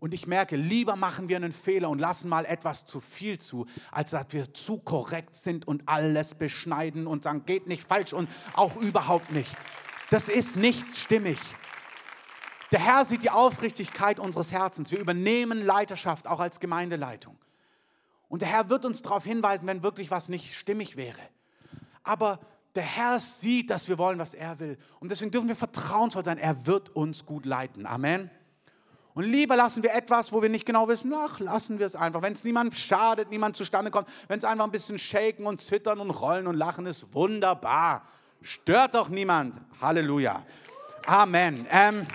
Und ich merke, lieber machen wir einen Fehler und lassen mal etwas zu viel zu, als dass wir zu korrekt sind und alles beschneiden und sagen, geht nicht falsch und auch überhaupt nicht. Das ist nicht stimmig. Der Herr sieht die Aufrichtigkeit unseres Herzens. Wir übernehmen Leiterschaft auch als Gemeindeleitung. Und der Herr wird uns darauf hinweisen, wenn wirklich was nicht stimmig wäre. Aber der Herr sieht, dass wir wollen, was er will. Und deswegen dürfen wir vertrauensvoll sein. Er wird uns gut leiten. Amen. Und lieber lassen wir etwas, wo wir nicht genau wissen, ach, lassen wir es einfach. Wenn es niemand schadet, niemand zustande kommt, wenn es einfach ein bisschen shaken und zittern und rollen und lachen ist, wunderbar. Stört doch niemand. Halleluja. Amen. Ähm,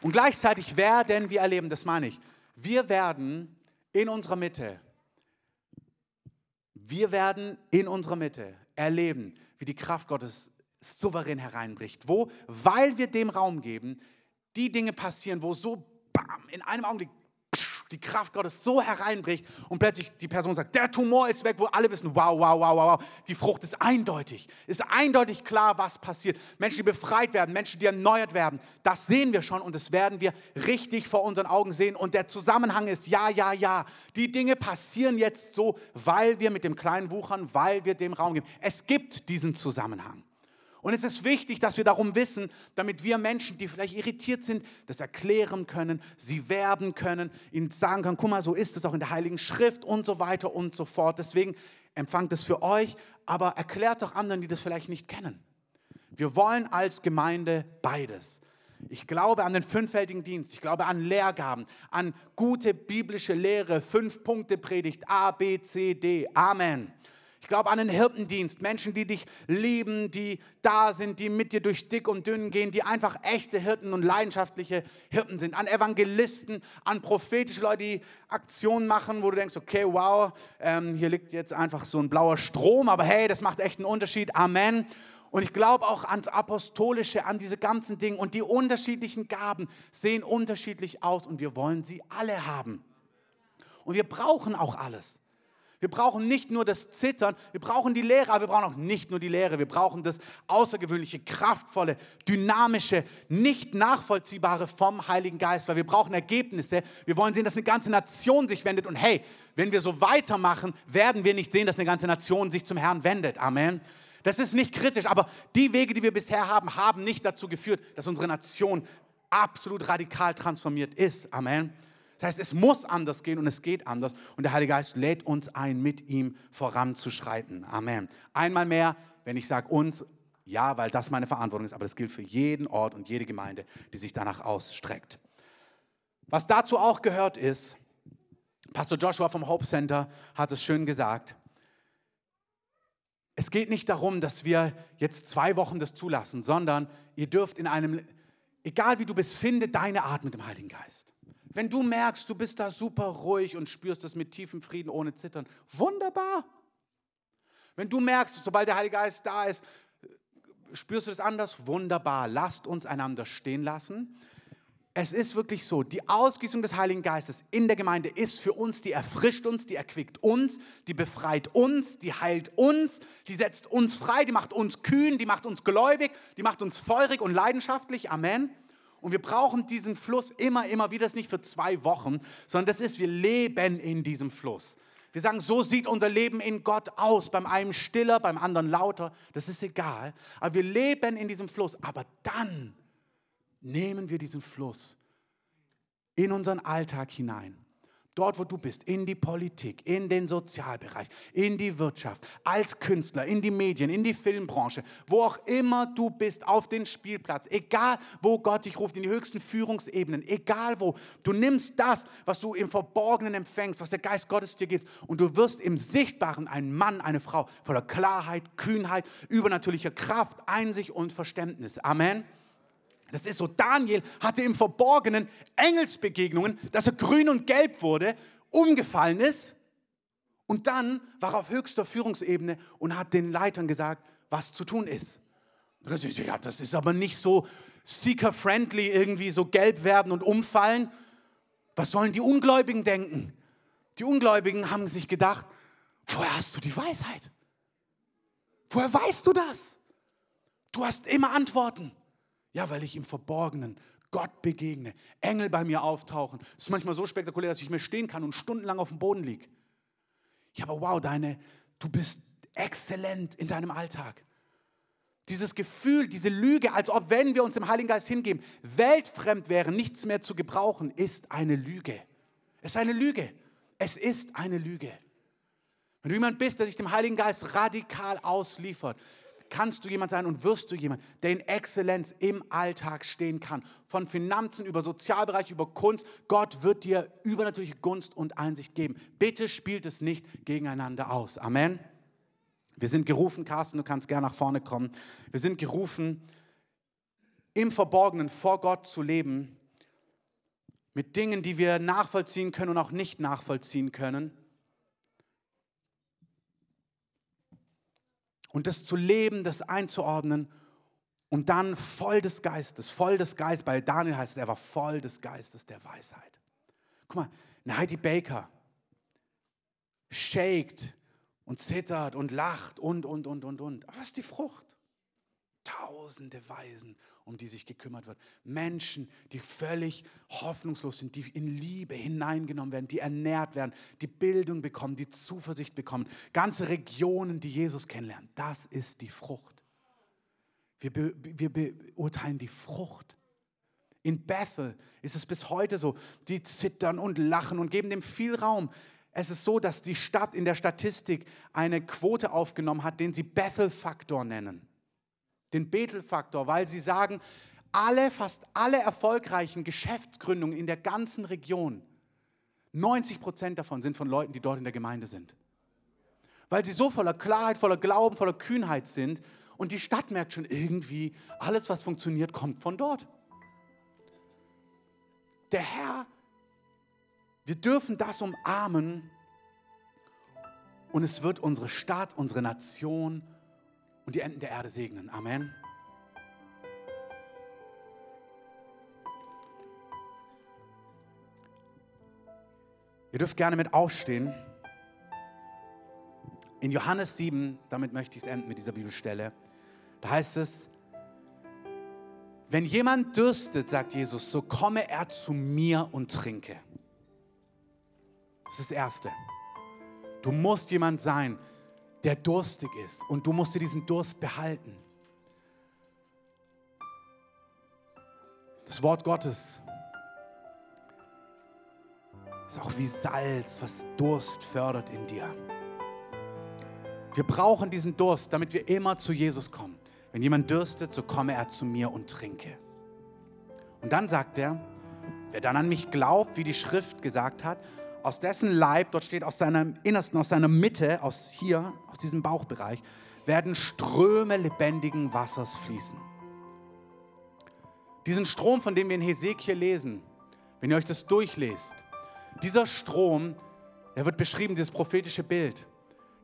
und gleichzeitig werden wir erleben, das meine ich, wir werden in unserer Mitte, wir werden in unserer Mitte erleben, wie die Kraft Gottes souverän hereinbricht. Wo? Weil wir dem Raum geben, die Dinge passieren, wo so bam, in einem Augenblick die Kraft Gottes so hereinbricht und plötzlich die Person sagt, der Tumor ist weg, wo alle wissen, wow, wow, wow, wow, wow. Die Frucht ist eindeutig, ist eindeutig klar, was passiert. Menschen, die befreit werden, Menschen, die erneuert werden, das sehen wir schon und das werden wir richtig vor unseren Augen sehen. Und der Zusammenhang ist, ja, ja, ja, die Dinge passieren jetzt so, weil wir mit dem kleinen Wuchern, weil wir dem Raum geben. Es gibt diesen Zusammenhang. Und es ist wichtig, dass wir darum wissen, damit wir Menschen, die vielleicht irritiert sind, das erklären können, sie werben können, ihnen sagen können, guck mal, so ist es auch in der Heiligen Schrift und so weiter und so fort. Deswegen empfangt es für euch, aber erklärt auch anderen, die das vielleicht nicht kennen. Wir wollen als Gemeinde beides. Ich glaube an den fünffältigen Dienst. Ich glaube an Lehrgaben, an gute biblische Lehre, fünf Punkte Predigt, A, B, C, D. Amen. Ich glaube an den Hirtendienst, Menschen, die dich lieben, die da sind, die mit dir durch dick und dünn gehen, die einfach echte Hirten und leidenschaftliche Hirten sind. An Evangelisten, an prophetische Leute, die Aktionen machen, wo du denkst, okay, wow, ähm, hier liegt jetzt einfach so ein blauer Strom, aber hey, das macht echt einen Unterschied. Amen. Und ich glaube auch ans Apostolische, an diese ganzen Dinge. Und die unterschiedlichen Gaben sehen unterschiedlich aus und wir wollen sie alle haben. Und wir brauchen auch alles. Wir brauchen nicht nur das Zittern, wir brauchen die Lehre, aber wir brauchen auch nicht nur die Lehre. Wir brauchen das außergewöhnliche, kraftvolle, dynamische, nicht nachvollziehbare vom Heiligen Geist, weil wir brauchen Ergebnisse. Wir wollen sehen, dass eine ganze Nation sich wendet. Und hey, wenn wir so weitermachen, werden wir nicht sehen, dass eine ganze Nation sich zum Herrn wendet. Amen. Das ist nicht kritisch, aber die Wege, die wir bisher haben, haben nicht dazu geführt, dass unsere Nation absolut radikal transformiert ist. Amen. Das heißt, es muss anders gehen und es geht anders. Und der Heilige Geist lädt uns ein, mit ihm voranzuschreiten. Amen. Einmal mehr, wenn ich sage uns, ja, weil das meine Verantwortung ist, aber das gilt für jeden Ort und jede Gemeinde, die sich danach ausstreckt. Was dazu auch gehört ist, Pastor Joshua vom Hope Center hat es schön gesagt, es geht nicht darum, dass wir jetzt zwei Wochen das zulassen, sondern ihr dürft in einem, egal wie du bist, finde deine Art mit dem Heiligen Geist. Wenn du merkst, du bist da super ruhig und spürst es mit tiefem Frieden ohne Zittern, wunderbar. Wenn du merkst, sobald der Heilige Geist da ist, spürst du das anders, wunderbar. Lasst uns einander stehen lassen. Es ist wirklich so, die Ausgießung des Heiligen Geistes in der Gemeinde ist für uns, die erfrischt uns, die erquickt uns, die befreit uns, die heilt uns, die setzt uns frei, die macht uns kühn, die macht uns gläubig, die macht uns feurig und leidenschaftlich. Amen. Und wir brauchen diesen Fluss immer, immer wieder. Das ist nicht für zwei Wochen, sondern das ist, wir leben in diesem Fluss. Wir sagen, so sieht unser Leben in Gott aus. Beim einen stiller, beim anderen lauter. Das ist egal. Aber wir leben in diesem Fluss. Aber dann nehmen wir diesen Fluss in unseren Alltag hinein dort wo du bist, in die Politik, in den Sozialbereich, in die Wirtschaft, als Künstler, in die Medien, in die Filmbranche, wo auch immer du bist, auf den Spielplatz, egal wo Gott dich ruft, in die höchsten Führungsebenen, egal wo, du nimmst das, was du im Verborgenen empfängst, was der Geist Gottes dir gibt und du wirst im Sichtbaren ein Mann, eine Frau voller Klarheit, Kühnheit, übernatürlicher Kraft, Einsicht und Verständnis. Amen. Das ist so, Daniel hatte im Verborgenen Engelsbegegnungen, dass er grün und gelb wurde, umgefallen ist und dann war er auf höchster Führungsebene und hat den Leitern gesagt, was zu tun ist. Ja, das ist aber nicht so seeker-friendly, irgendwie so gelb werden und umfallen. Was sollen die Ungläubigen denken? Die Ungläubigen haben sich gedacht, woher hast du die Weisheit? Woher weißt du das? Du hast immer Antworten. Ja, weil ich im Verborgenen Gott begegne, Engel bei mir auftauchen. Das ist manchmal so spektakulär, dass ich mir stehen kann und stundenlang auf dem Boden liege. Ja, aber wow, deine, du bist exzellent in deinem Alltag. Dieses Gefühl, diese Lüge, als ob, wenn wir uns dem Heiligen Geist hingeben, weltfremd wären, nichts mehr zu gebrauchen, ist eine Lüge. Es ist eine Lüge. Es ist eine Lüge. Wenn du jemand bist, der sich dem Heiligen Geist radikal ausliefert, kannst du jemand sein und wirst du jemand, der in Exzellenz im Alltag stehen kann. Von Finanzen über Sozialbereich, über Kunst. Gott wird dir übernatürliche Gunst und Einsicht geben. Bitte spielt es nicht gegeneinander aus. Amen. Wir sind gerufen, Carsten, du kannst gerne nach vorne kommen. Wir sind gerufen, im Verborgenen vor Gott zu leben, mit Dingen, die wir nachvollziehen können und auch nicht nachvollziehen können. Und das zu leben, das einzuordnen und dann voll des Geistes, voll des Geistes, bei Daniel heißt es, er war voll des Geistes der Weisheit. Guck mal, eine Heidi Baker shakt und zittert und lacht und, und, und, und, und. Was ist die Frucht? Tausende Weisen, um die sich gekümmert wird. Menschen, die völlig hoffnungslos sind, die in Liebe hineingenommen werden, die ernährt werden, die Bildung bekommen, die Zuversicht bekommen. Ganze Regionen, die Jesus kennenlernen. Das ist die Frucht. Wir, be wir beurteilen die Frucht. In Bethel ist es bis heute so. Die zittern und lachen und geben dem viel Raum. Es ist so, dass die Stadt in der Statistik eine Quote aufgenommen hat, den sie Bethel-Faktor nennen den Bethel-Faktor, weil sie sagen, alle, fast alle erfolgreichen Geschäftsgründungen in der ganzen Region, 90 Prozent davon sind von Leuten, die dort in der Gemeinde sind. Weil sie so voller Klarheit, voller Glauben, voller Kühnheit sind und die Stadt merkt schon irgendwie, alles, was funktioniert, kommt von dort. Der Herr, wir dürfen das umarmen und es wird unsere Stadt, unsere Nation und die Enden der Erde segnen. Amen. Ihr dürft gerne mit aufstehen. In Johannes 7, damit möchte ich es enden mit dieser Bibelstelle, da heißt es, wenn jemand dürstet, sagt Jesus, so komme er zu mir und trinke. Das ist das Erste. Du musst jemand sein, durstig ist und du musst dir diesen Durst behalten. Das Wort Gottes ist auch wie Salz, was Durst fördert in dir. Wir brauchen diesen Durst, damit wir immer zu Jesus kommen. Wenn jemand dürstet, so komme er zu mir und trinke. Und dann sagt er, wer dann an mich glaubt, wie die Schrift gesagt hat, aus dessen Leib, dort steht aus seinem Innersten, aus seiner Mitte, aus hier, aus diesem Bauchbereich, werden Ströme lebendigen Wassers fließen. Diesen Strom, von dem wir in Hesekiel lesen, wenn ihr euch das durchlest, dieser Strom, der wird beschrieben, dieses prophetische Bild,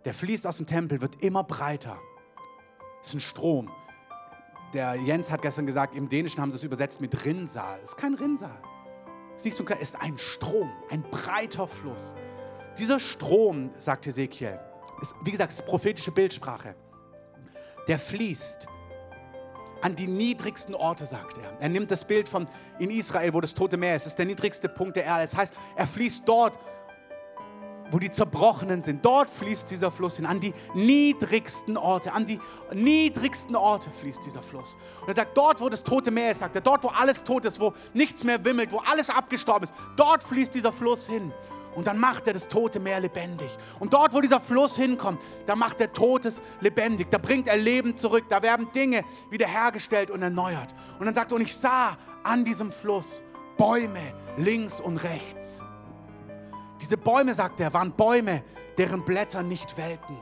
der fließt aus dem Tempel, wird immer breiter. Das ist ein Strom. Der Jens hat gestern gesagt, im Dänischen haben sie es übersetzt mit Rinnsal. Das ist kein Rinnsal. Ist nicht so klar, ist ein Strom, ein breiter Fluss. Dieser Strom, sagt Ezekiel, ist, wie gesagt, ist prophetische Bildsprache. Der fließt an die niedrigsten Orte, sagt er. Er nimmt das Bild von in Israel, wo das Tote Meer ist. Das ist der niedrigste Punkt der Erde. Das heißt, er fließt dort, wo die Zerbrochenen sind. Dort fließt dieser Fluss hin, an die niedrigsten Orte, an die niedrigsten Orte fließt dieser Fluss. Und er sagt, dort, wo das Tote Meer ist, sagt er, dort, wo alles tot ist, wo nichts mehr wimmelt, wo alles abgestorben ist, dort fließt dieser Fluss hin. Und dann macht er das tote Meer lebendig. Und dort, wo dieser Fluss hinkommt, da macht er Totes lebendig. Da bringt er Leben zurück. Da werden Dinge wiederhergestellt und erneuert. Und dann sagt er, und ich sah an diesem Fluss Bäume links und rechts. Diese Bäume, sagt er, waren Bäume, deren Blätter nicht welken,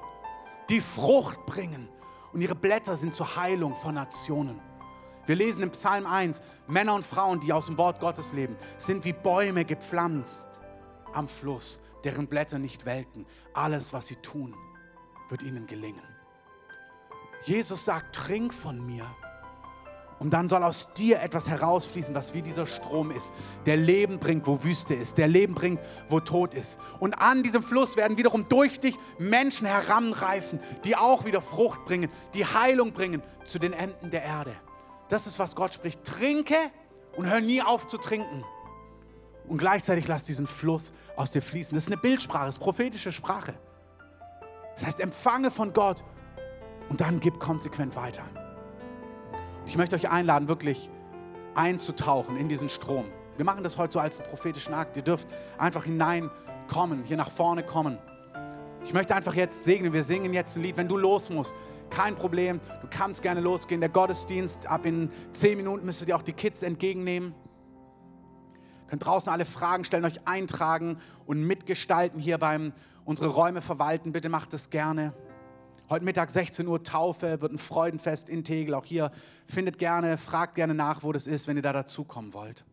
die Frucht bringen. Und ihre Blätter sind zur Heilung von Nationen. Wir lesen im Psalm 1, Männer und Frauen, die aus dem Wort Gottes leben, sind wie Bäume gepflanzt am Fluss, deren Blätter nicht welken. Alles, was sie tun, wird ihnen gelingen. Jesus sagt, trink von mir. Und dann soll aus dir etwas herausfließen, was wie dieser Strom ist, der Leben bringt, wo Wüste ist, der Leben bringt, wo Tod ist. Und an diesem Fluss werden wiederum durch dich Menschen heranreifen, die auch wieder Frucht bringen, die Heilung bringen zu den Enden der Erde. Das ist, was Gott spricht. Trinke und hör nie auf zu trinken und gleichzeitig lass diesen Fluss aus dir fließen. Das ist eine Bildsprache, das ist prophetische Sprache. Das heißt, empfange von Gott und dann gib konsequent weiter. Ich möchte euch einladen, wirklich einzutauchen in diesen Strom. Wir machen das heute so als einen prophetischen Akt. Ihr dürft einfach hineinkommen, hier nach vorne kommen. Ich möchte einfach jetzt segnen. Wir singen jetzt ein Lied. Wenn du los musst, kein Problem. Du kannst gerne losgehen. Der Gottesdienst, ab in zehn Minuten müsstet ihr auch die Kids entgegennehmen könnt draußen alle Fragen stellen, euch eintragen und mitgestalten hier beim unsere Räume verwalten. Bitte macht es gerne. Heute Mittag 16 Uhr Taufe, wird ein Freudenfest in Tegel. Auch hier findet gerne, fragt gerne nach, wo das ist, wenn ihr da dazukommen wollt.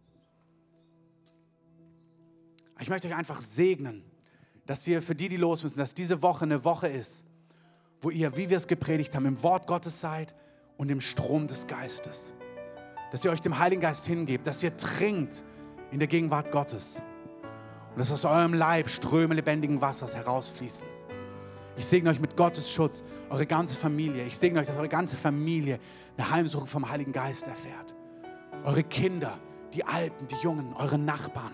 Ich möchte euch einfach segnen, dass ihr für die, die los müssen, dass diese Woche eine Woche ist, wo ihr, wie wir es gepredigt haben, im Wort Gottes seid und im Strom des Geistes. Dass ihr euch dem Heiligen Geist hingebt, dass ihr trinkt in der Gegenwart Gottes. Und dass aus eurem Leib Ströme lebendigen Wassers herausfließen. Ich segne euch mit Gottes Schutz, eure ganze Familie. Ich segne euch, dass eure ganze Familie eine Heimsuchung vom Heiligen Geist erfährt. Eure Kinder, die Alten, die Jungen, eure Nachbarn.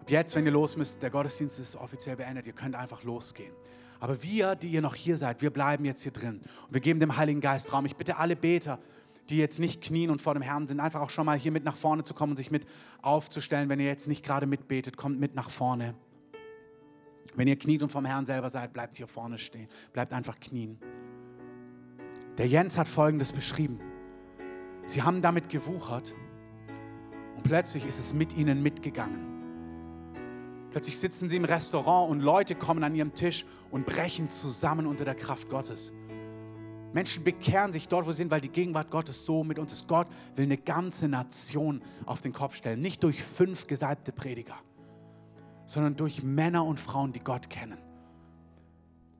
Ab jetzt, wenn ihr los müsst, der Gottesdienst ist offiziell beendet, ihr könnt einfach losgehen. Aber wir, die ihr noch hier seid, wir bleiben jetzt hier drin und wir geben dem Heiligen Geist Raum. Ich bitte alle Beter, die jetzt nicht knien und vor dem Herrn sind, einfach auch schon mal hier mit nach vorne zu kommen und sich mit aufzustellen. Wenn ihr jetzt nicht gerade mitbetet, kommt mit nach vorne. Wenn ihr kniet und vom Herrn selber seid, bleibt hier vorne stehen. Bleibt einfach knien. Der Jens hat Folgendes beschrieben. Sie haben damit gewuchert und plötzlich ist es mit ihnen mitgegangen. Plötzlich sitzen sie im Restaurant und Leute kommen an ihrem Tisch und brechen zusammen unter der Kraft Gottes. Menschen bekehren sich dort, wo sie sind, weil die Gegenwart Gottes so mit uns ist. Gott will eine ganze Nation auf den Kopf stellen. Nicht durch fünf gesalbte Prediger, sondern durch Männer und Frauen, die Gott kennen.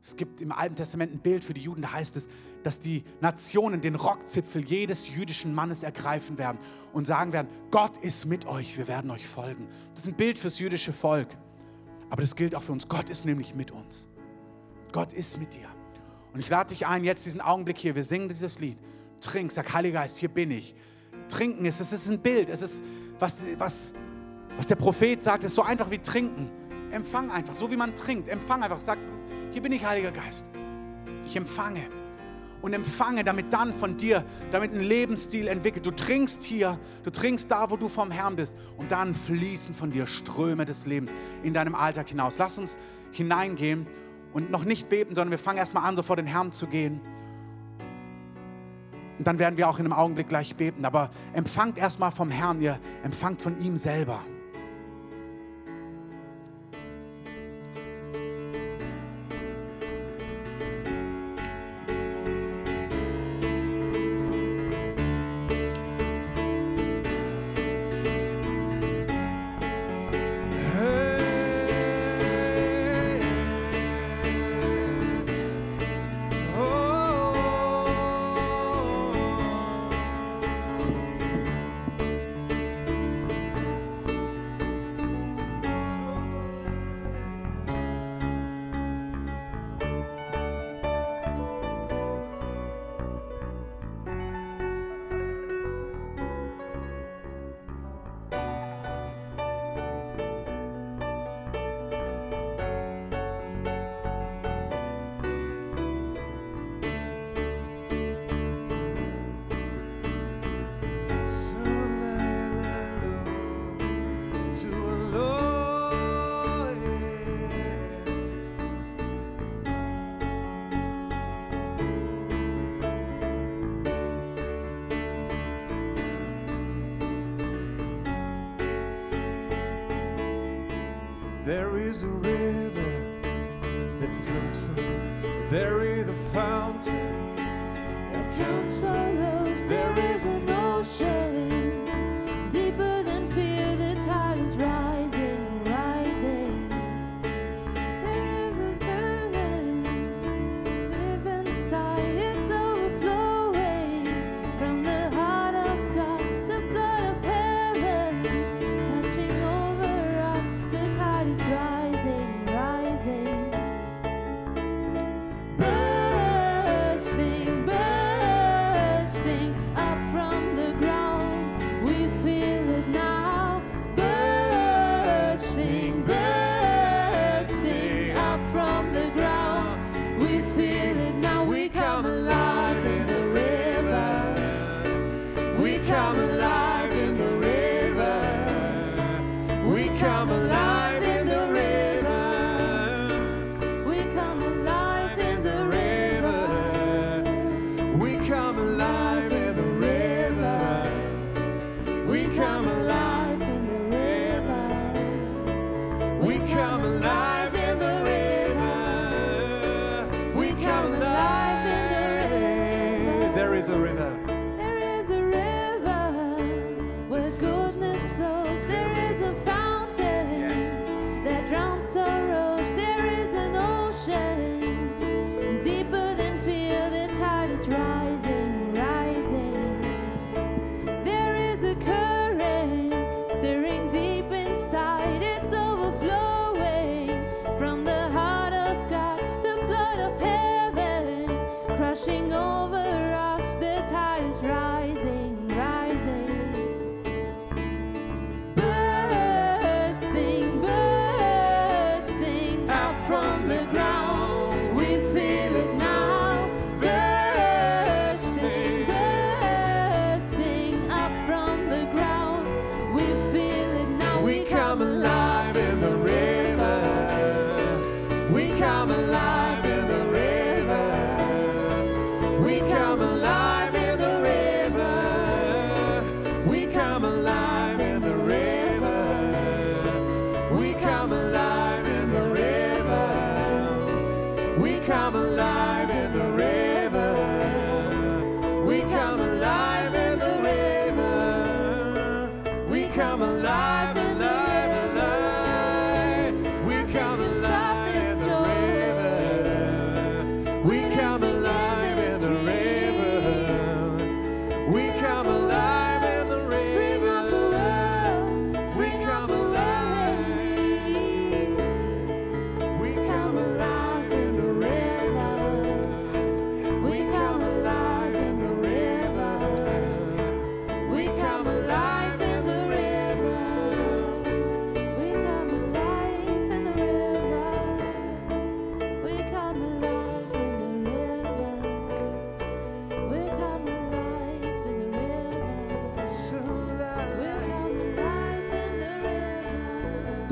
Es gibt im Alten Testament ein Bild für die Juden, da heißt es, dass die Nationen den Rockzipfel jedes jüdischen Mannes ergreifen werden und sagen werden, Gott ist mit euch, wir werden euch folgen. Das ist ein Bild fürs jüdische Volk. Aber das gilt auch für uns. Gott ist nämlich mit uns. Gott ist mit dir. Und ich lade dich ein, jetzt diesen Augenblick hier, wir singen dieses Lied. Trink, sag Heiliger Geist, hier bin ich. Trinken ist, es ist ein Bild, es ist, was, was, was der Prophet sagt, ist so einfach wie trinken. Empfang einfach, so wie man trinkt. Empfang einfach, sag, hier bin ich, Heiliger Geist. Ich empfange und empfange, damit dann von dir, damit ein Lebensstil entwickelt. Du trinkst hier, du trinkst da, wo du vom Herrn bist und dann fließen von dir Ströme des Lebens in deinem Alltag hinaus. Lass uns hineingehen und noch nicht beten, sondern wir fangen erstmal an, so vor den Herrn zu gehen. Und dann werden wir auch in einem Augenblick gleich beten. Aber empfangt erstmal vom Herrn, ihr empfangt von ihm selber.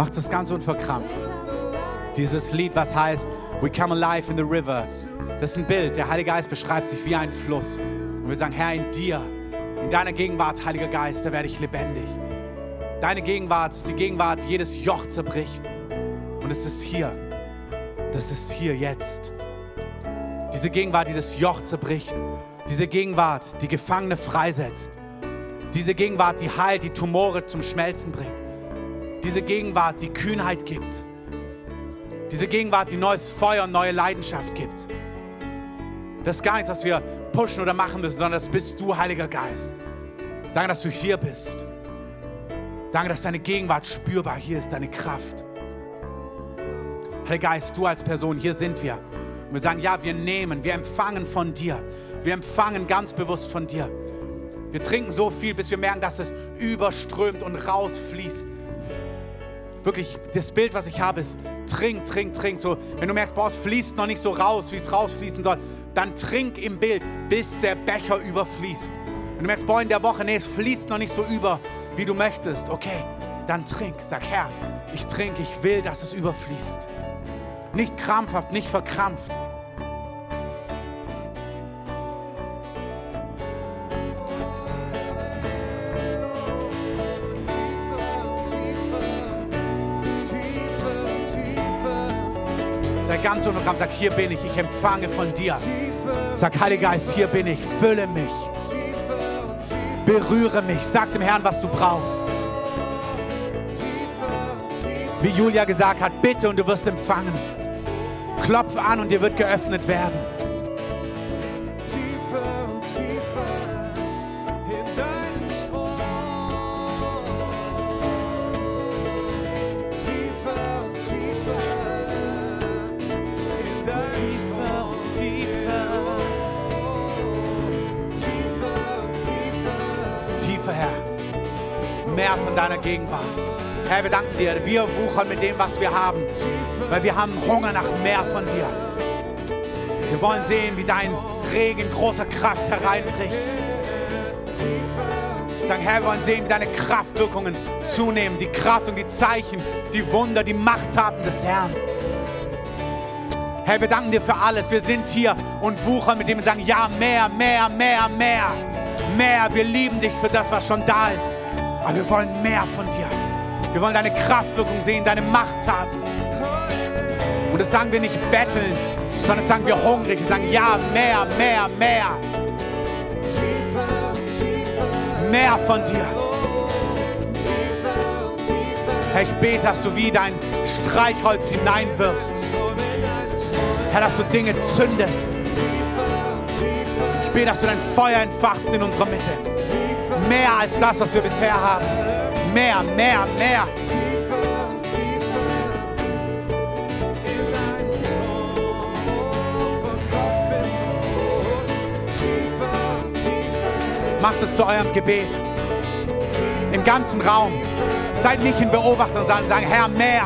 Macht es ganz unverkrampft. Dieses Lied, was heißt We come alive in the river. Das ist ein Bild. Der Heilige Geist beschreibt sich wie ein Fluss. Und wir sagen, Herr, in dir, in deiner Gegenwart, Heiliger Geist, da werde ich lebendig. Deine Gegenwart ist die Gegenwart, die jedes Joch zerbricht. Und es ist hier. Das ist hier jetzt. Diese Gegenwart, die das Joch zerbricht. Diese Gegenwart, die Gefangene freisetzt. Diese Gegenwart, die heilt, die Tumore zum Schmelzen bringt. Diese Gegenwart, die Kühnheit gibt. Diese Gegenwart, die neues Feuer und neue Leidenschaft gibt. Das ist gar nichts, was wir pushen oder machen müssen, sondern das bist du, Heiliger Geist. Danke, dass du hier bist. Danke, dass deine Gegenwart spürbar hier ist, deine Kraft. Heiliger Geist, du als Person, hier sind wir. Und wir sagen, ja, wir nehmen, wir empfangen von dir. Wir empfangen ganz bewusst von dir. Wir trinken so viel, bis wir merken, dass es überströmt und rausfließt. Wirklich, das Bild, was ich habe, ist trink, trink, trink. So, wenn du merkst, boah, es fließt noch nicht so raus, wie es rausfließen soll, dann trink im Bild, bis der Becher überfließt. Wenn du merkst, boah, in der Woche, nee, es fließt noch nicht so über, wie du möchtest, okay, dann trink. Sag, Herr, ich trinke, ich will, dass es überfließt. Nicht krampfhaft, nicht verkrampft. Ganz unverkrampft, sag, hier bin ich, ich empfange von dir. Sag, Heiliger Geist, hier bin ich, fülle mich, berühre mich, sag dem Herrn, was du brauchst. Wie Julia gesagt hat, bitte und du wirst empfangen. Klopf an und dir wird geöffnet werden. Mehr von deiner Gegenwart. Herr, wir danken dir. Wir wuchern mit dem, was wir haben. Weil wir haben Hunger nach mehr von dir. Wir wollen sehen, wie dein Regen großer Kraft hereinbricht. Sagen, Herr, wir wollen sehen, wie deine Kraftwirkungen zunehmen. Die Kraft und die Zeichen, die Wunder, die Machttaten des Herrn. Herr, wir danken dir für alles. Wir sind hier und wuchern mit dem und sagen, ja, mehr, mehr, mehr, mehr. Mehr. Wir lieben dich für das, was schon da ist. Aber wir wollen mehr von dir. Wir wollen deine Kraftwirkung sehen, deine Machttaten. Und das sagen wir nicht bettelnd, sondern das sagen wir hungrig. Wir sagen, ja, mehr, mehr, mehr. Mehr von dir. Herr, ich bete, dass du wie dein Streichholz hineinwirfst. Herr, dass du Dinge zündest. Ich bete, dass du dein Feuer entfachst in unserer Mitte. Mehr als das, was wir bisher haben. Mehr, mehr, mehr. Macht es zu eurem Gebet. Im ganzen Raum. Seid nicht in Beobachtern, sondern sagen, Herr, mehr.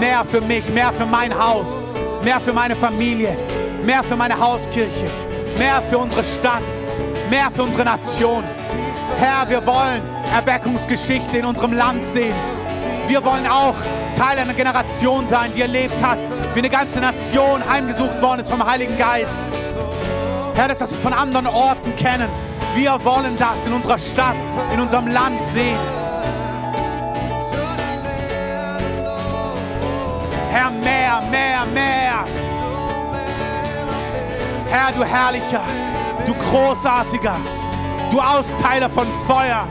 Mehr für mich, mehr für mein Haus, mehr für meine Familie, mehr für meine Hauskirche, mehr für unsere Stadt, mehr für unsere Nation. Herr, wir wollen Erweckungsgeschichte in unserem Land sehen. Wir wollen auch Teil einer Generation sein, die erlebt hat, wie eine ganze Nation heimgesucht worden ist vom Heiligen Geist. Herr, das, was wir von anderen Orten kennen. Wir wollen das in unserer Stadt, in unserem Land sehen. Herr, mehr, mehr, mehr. Herr, du Herrlicher, du Großartiger, du Austeiler von Feuer.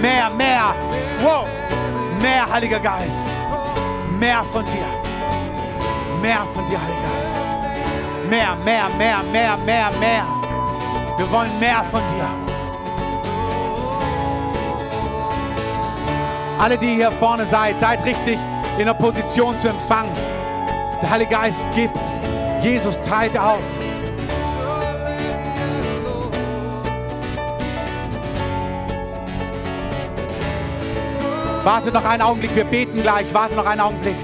Mehr, mehr. Wow. Mehr, Heiliger Geist. Mehr von dir. Mehr von dir, Heiliger Geist. Mehr, mehr, mehr, mehr, mehr, mehr. Wir wollen mehr von dir. Alle, die hier vorne seid, seid richtig in der Position zu empfangen. Der Heilige Geist gibt. Jesus teilt aus. Warte noch einen Augenblick, wir beten gleich. Warte noch einen Augenblick.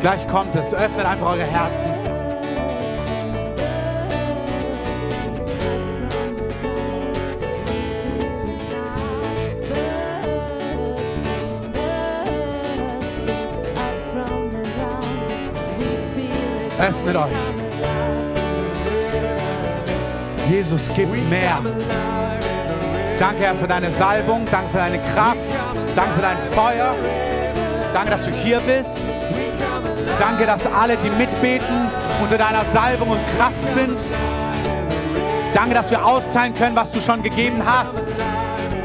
Gleich kommt es. Öffnet einfach eure Herzen. Öffnet euch. Jesus, gib mehr. Danke, Herr, für deine Salbung. Danke für deine Kraft. Danke für dein Feuer. Danke, dass du hier bist. Danke, dass alle, die mitbeten, unter deiner Salbung und Kraft sind. Danke, dass wir austeilen können, was du schon gegeben hast.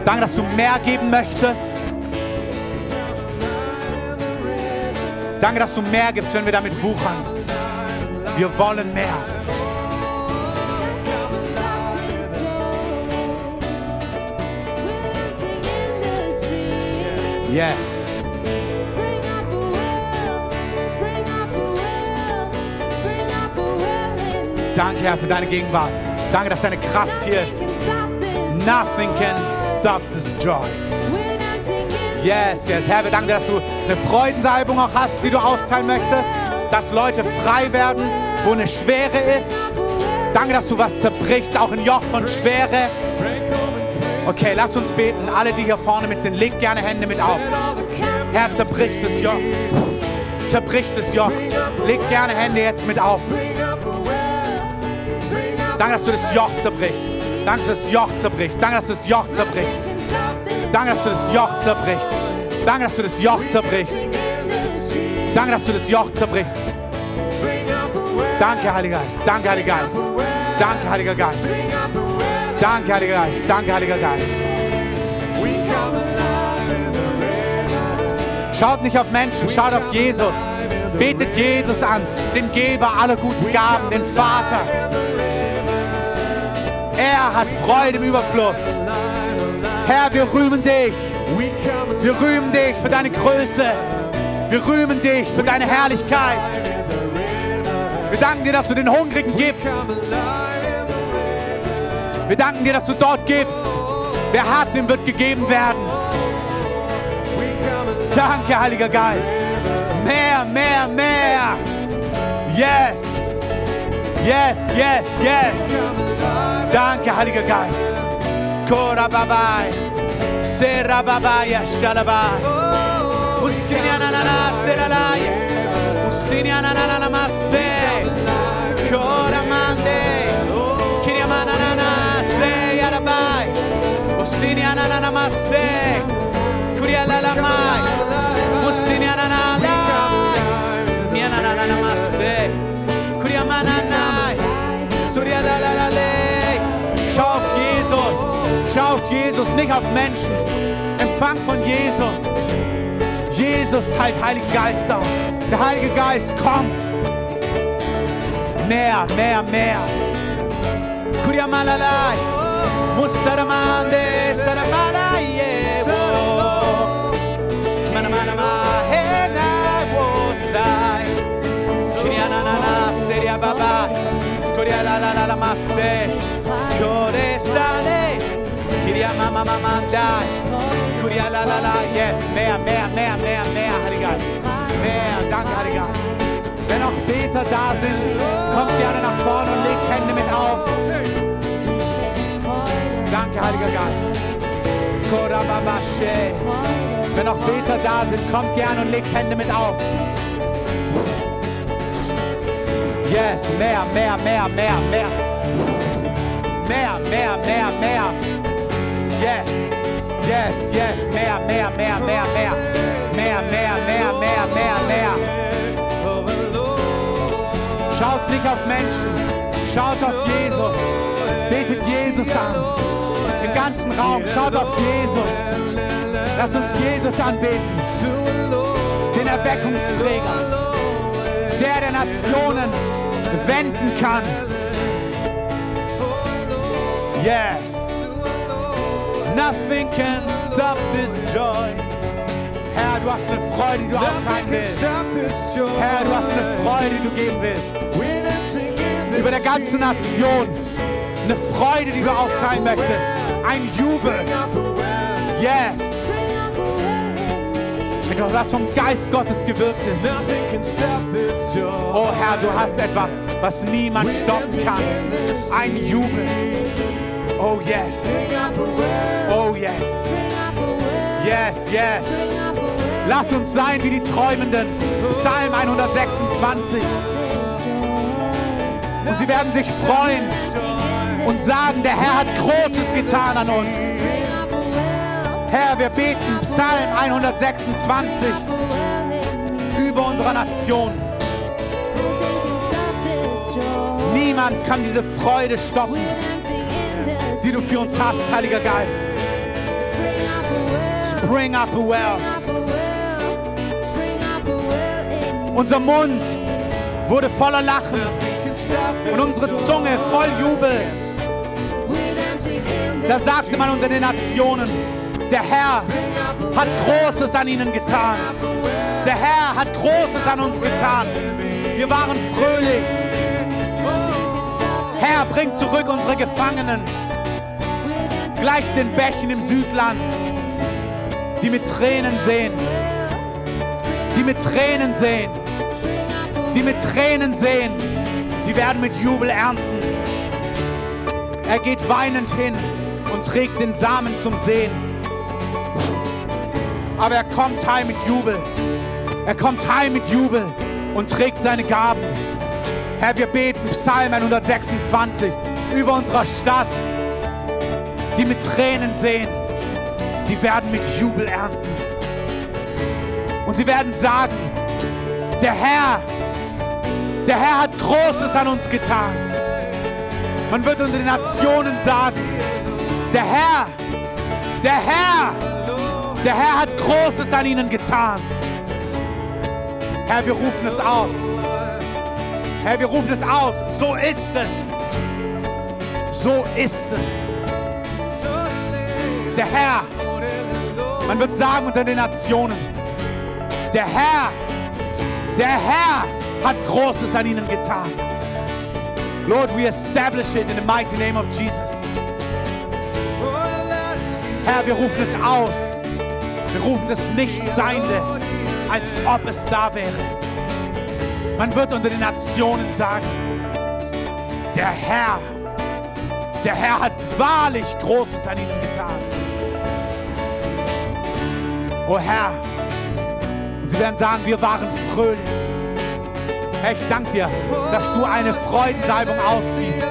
Danke, dass du mehr geben möchtest. Danke, dass du mehr gibst, wenn wir damit wuchern. Wir wollen mehr. Yes. Danke, Herr, für deine Gegenwart. Danke, dass deine Kraft hier ist. Nothing can stop this joy. Yes, yes. Herr, wir danken dir, dass du eine Freudensalbung auch hast, die du austeilen möchtest. Dass Leute frei werden, wo eine Schwere ist. Danke, dass du was zerbrichst, auch ein Joch von Schwere. Okay, lass uns beten. Alle, die hier vorne mit sind, legt gerne Hände mit auf. Herr, zerbricht das Joch. Zerbricht das Joch. Legt gerne Hände jetzt mit auf. Danke, dass du das Joch zerbrichst. Danke, dass du das Joch zerbrichst. Danke, dass du das Joch zerbrichst. Danke, dass du das Joch zerbrichst. Danke, dass du das Joch zerbrichst. Danke, dass du das Joch zerbrichst. Danke, Heiliger Geist. Danke, Heiliger Geist. Danke, Heiliger Geist. Danke, Heiliger Geist. Danke, Heiliger Geist. Schaut nicht auf Menschen, schaut auf Jesus. Betet Jesus an, den Geber aller guten Gaben, den Vater. Er hat Freude im Überfluss. Herr, wir rühmen dich. Wir rühmen dich für deine Größe. Wir rühmen dich für deine Herrlichkeit. Wir danken dir, dass du den Hungrigen gibst. Wir danken dir, dass du dort gibst. Wer hat, dem wird gegeben werden. Danke, Heiliger Geist. Mehr, mehr, mehr. Yes. Yes, yes, yes. Danke, Heiliger Geist. Korababai. Serababaya shalabai. Usinianana Surialalalei. Schau auf Jesus. Schau auf Jesus, nicht auf Menschen. Empfang von Jesus. Jesus teilt Heiligen Geist aus. Der Heilige Geist kommt. Mehr, mehr, mehr. Kuriamalalai. Musaramande saramanaye. Manamanama hena wosai. Kirianana seria babai. Kurialalala masse. Kore sale. Kiriamama mamandai. Kurialalala. Yes, mehr, mehr, mehr, mehr, mehr, Heiliger Geist. Mehr, Beter da sind, kommt gerne nach vorne und legt Hände mit auf. Danke, Heiliger Geist. Wenn auch Beter da sind, kommt gerne und legt Hände mit auf. Yes, mehr, mehr, mehr, mehr, mehr. Mehr, mehr, mehr, mehr. Yes, yes, yes, mehr, mehr, mehr, mehr, mehr. Mehr, mehr, mehr, mehr, mehr, mehr. Schaut nicht auf Menschen, schaut auf Jesus. Betet Jesus an. Im ganzen Raum, schaut auf Jesus. Lass uns Jesus anbeten, den Erweckungsträger, der der Nationen wenden kann. Yes. Nothing can stop this joy. Herr, du hast eine Freude, die du austeilen willst. Herr, du hast eine Freude, die du geben willst. Über der ganzen Nation. Eine Freude, die du austeilen möchtest. Ein Jubel. Yes. Etwas, was vom Geist Gottes gewirkt ist. Oh Herr, du hast etwas, was niemand stoppen kann. Ein Jubel. Oh yes. Oh yes. Yes, yes. Lass uns sein wie die Träumenden. Psalm 126. Und sie werden sich freuen und sagen, der Herr hat Großes getan an uns. Herr, wir beten Psalm 126 über unsere Nation. Niemand kann diese Freude stoppen, die du für uns hast, Heiliger Geist. Spring up a well. Unser Mund wurde voller Lachen und unsere Zunge voll Jubel. Da sagte man unter den Nationen, der Herr hat Großes an ihnen getan. Der Herr hat Großes an uns getan. Wir waren fröhlich. Herr, bring zurück unsere Gefangenen. Gleich den Bächen im Südland, die mit Tränen sehen. Die mit Tränen sehen. Die mit Tränen sehen. Die werden mit Jubel ernten. Er geht weinend hin und trägt den Samen zum Sehen. Aber er kommt heim mit Jubel. Er kommt heim mit Jubel und trägt seine Gaben. Herr, wir beten Psalm 126 über unserer Stadt, die mit Tränen sehen, die werden mit Jubel ernten. Und sie werden sagen, der Herr, der Herr hat Großes an uns getan. Man wird unter den Nationen sagen, der Herr, der Herr, der Herr hat Großes an ihnen getan. Herr, wir rufen es aus. Herr, wir rufen es aus. So ist es. So ist es. Der Herr, man wird sagen unter den Nationen, der Herr, der Herr hat Großes an ihnen getan. Lord, we establish it in the mighty name of Jesus. Herr, wir rufen es aus. Wir rufen das Nichtseinde, als ob es da wäre. Man wird unter den Nationen sagen, der Herr, der Herr hat wahrlich Großes an ihnen getan. O Herr, und sie werden sagen, wir waren fröhlich. Herr, ich danke dir, dass du eine Freudensalbung ausgießt,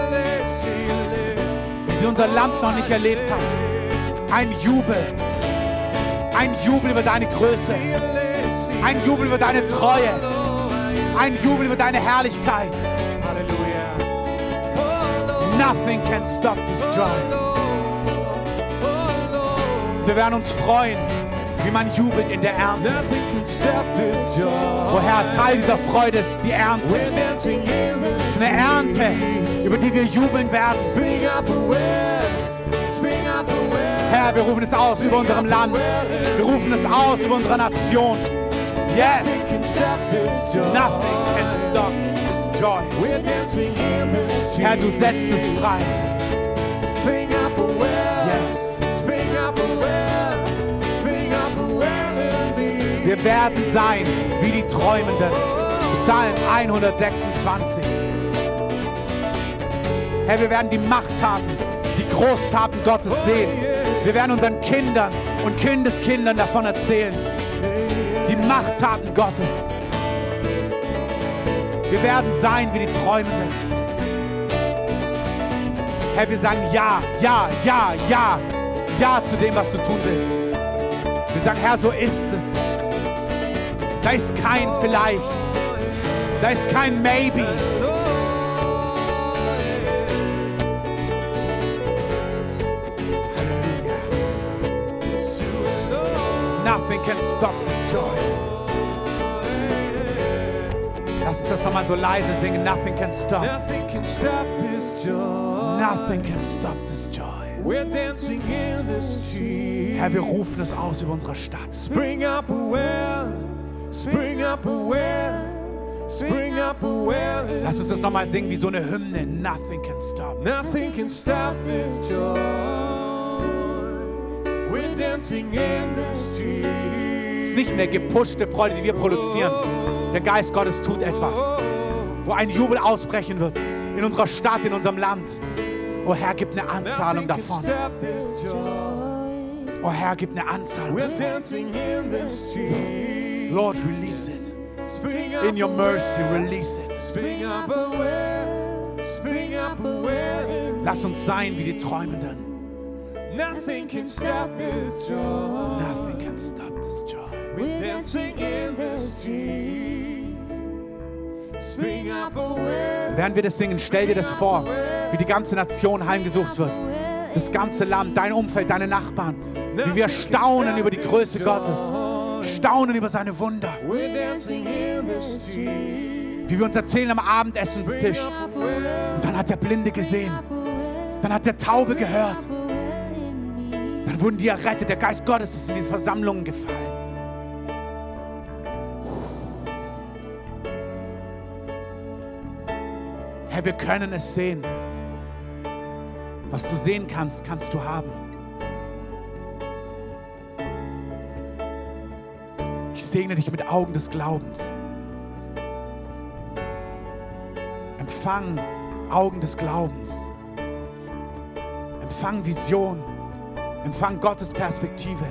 wie sie unser Land noch nicht erlebt hat. Ein Jubel, ein Jubel über deine Größe, ein Jubel über deine Treue, ein Jubel über deine Herrlichkeit. Nothing can stop this joy. Wir werden uns freuen, wie man jubelt in der Ernte. O Herr, Teil dieser Freude ist die Ernte. Es ist eine Ernte, über die wir jubeln werden. Herr, wir rufen es aus über unserem Land. Wir rufen es aus über unsere Nation. Yes, nothing can stop this joy. Herr, du setzt es frei. Wir werden sein wie die Träumenden. Psalm 126. Herr, wir werden die Machttaten, die Großtaten Gottes sehen. Wir werden unseren Kindern und Kindeskindern davon erzählen. Die Machttaten Gottes. Wir werden sein wie die Träumenden. Herr, wir sagen ja, ja, ja, ja, ja zu dem, was du tun willst. Wir sagen, Herr, so ist es. Da ist kein vielleicht. Da ist kein maybe. Halleluja. Nothing can stop this joy. Lass uns das nochmal so leise singen. Nothing can stop. Nothing can stop this joy. Nothing can stop this joy. We're dancing in the street. Herr, wir rufen es aus über unsere Stadt. Spring up a well, spring up a well, spring up a well. Lass uns das nochmal singen wie so eine Hymne. Nothing can stop. Nothing can stop this joy. We're dancing in the street. Es ist nicht eine gepushte Freude, die wir produzieren. Der Geist Gottes tut etwas, wo ein Jubel ausbrechen wird in unserer Stadt, in unserem Land. Oh Herr, gib eine Anzahlung davon. Oh Herr, gib eine Anzahlung We're davon. Lord, release it. In your mercy, release it. Lass uns sein wie die Träumenden. Nothing can stop this joy. Nothing can stop this joy. We're dancing in the streets. Spring up a well. Während wir das singen, stell dir das vor, wie die ganze Nation heimgesucht wird. Das ganze Land, dein Umfeld, deine Nachbarn. Wie wir staunen über die Größe Gottes. Staunen über seine Wunder. Wie wir uns erzählen am Abendessenstisch. Und dann hat der Blinde gesehen. Dann hat der Taube gehört. Dann wurden die errettet. Der Geist Gottes ist in diese Versammlungen gefallen. Herr, wir können es sehen. Was du sehen kannst, kannst du haben. Ich segne dich mit Augen des Glaubens. Empfang Augen des Glaubens. Empfang Vision. Empfang Gottes Perspektive.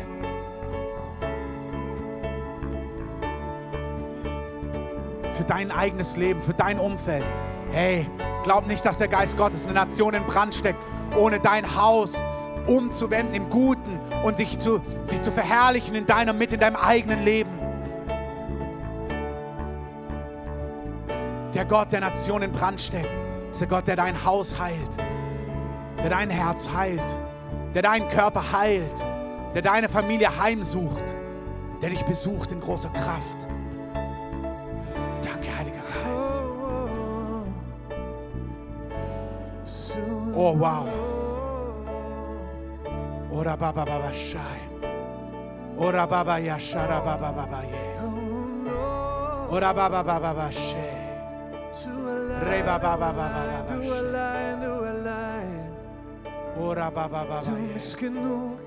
Für dein eigenes Leben, für dein Umfeld. Hey, glaub nicht, dass der Geist Gottes eine Nation in Brand steckt, ohne dein Haus umzuwenden im Guten und dich zu, sich zu verherrlichen in deiner Mitte, in deinem eigenen Leben. Der Gott, der Nation in Brand steckt, ist der Gott, der dein Haus heilt, der dein Herz heilt, der deinen Körper heilt, der deine Familie heimsucht, der dich besucht in großer Kraft. Danke, Heiliger Geist. Oh, wow. Ora baba baba shai. Ora baba yashara baba baba ye. Ora baba baba baba she. Re baba baba baba Do a she. line, do a line. Ora baba Du baba ye. bist genug.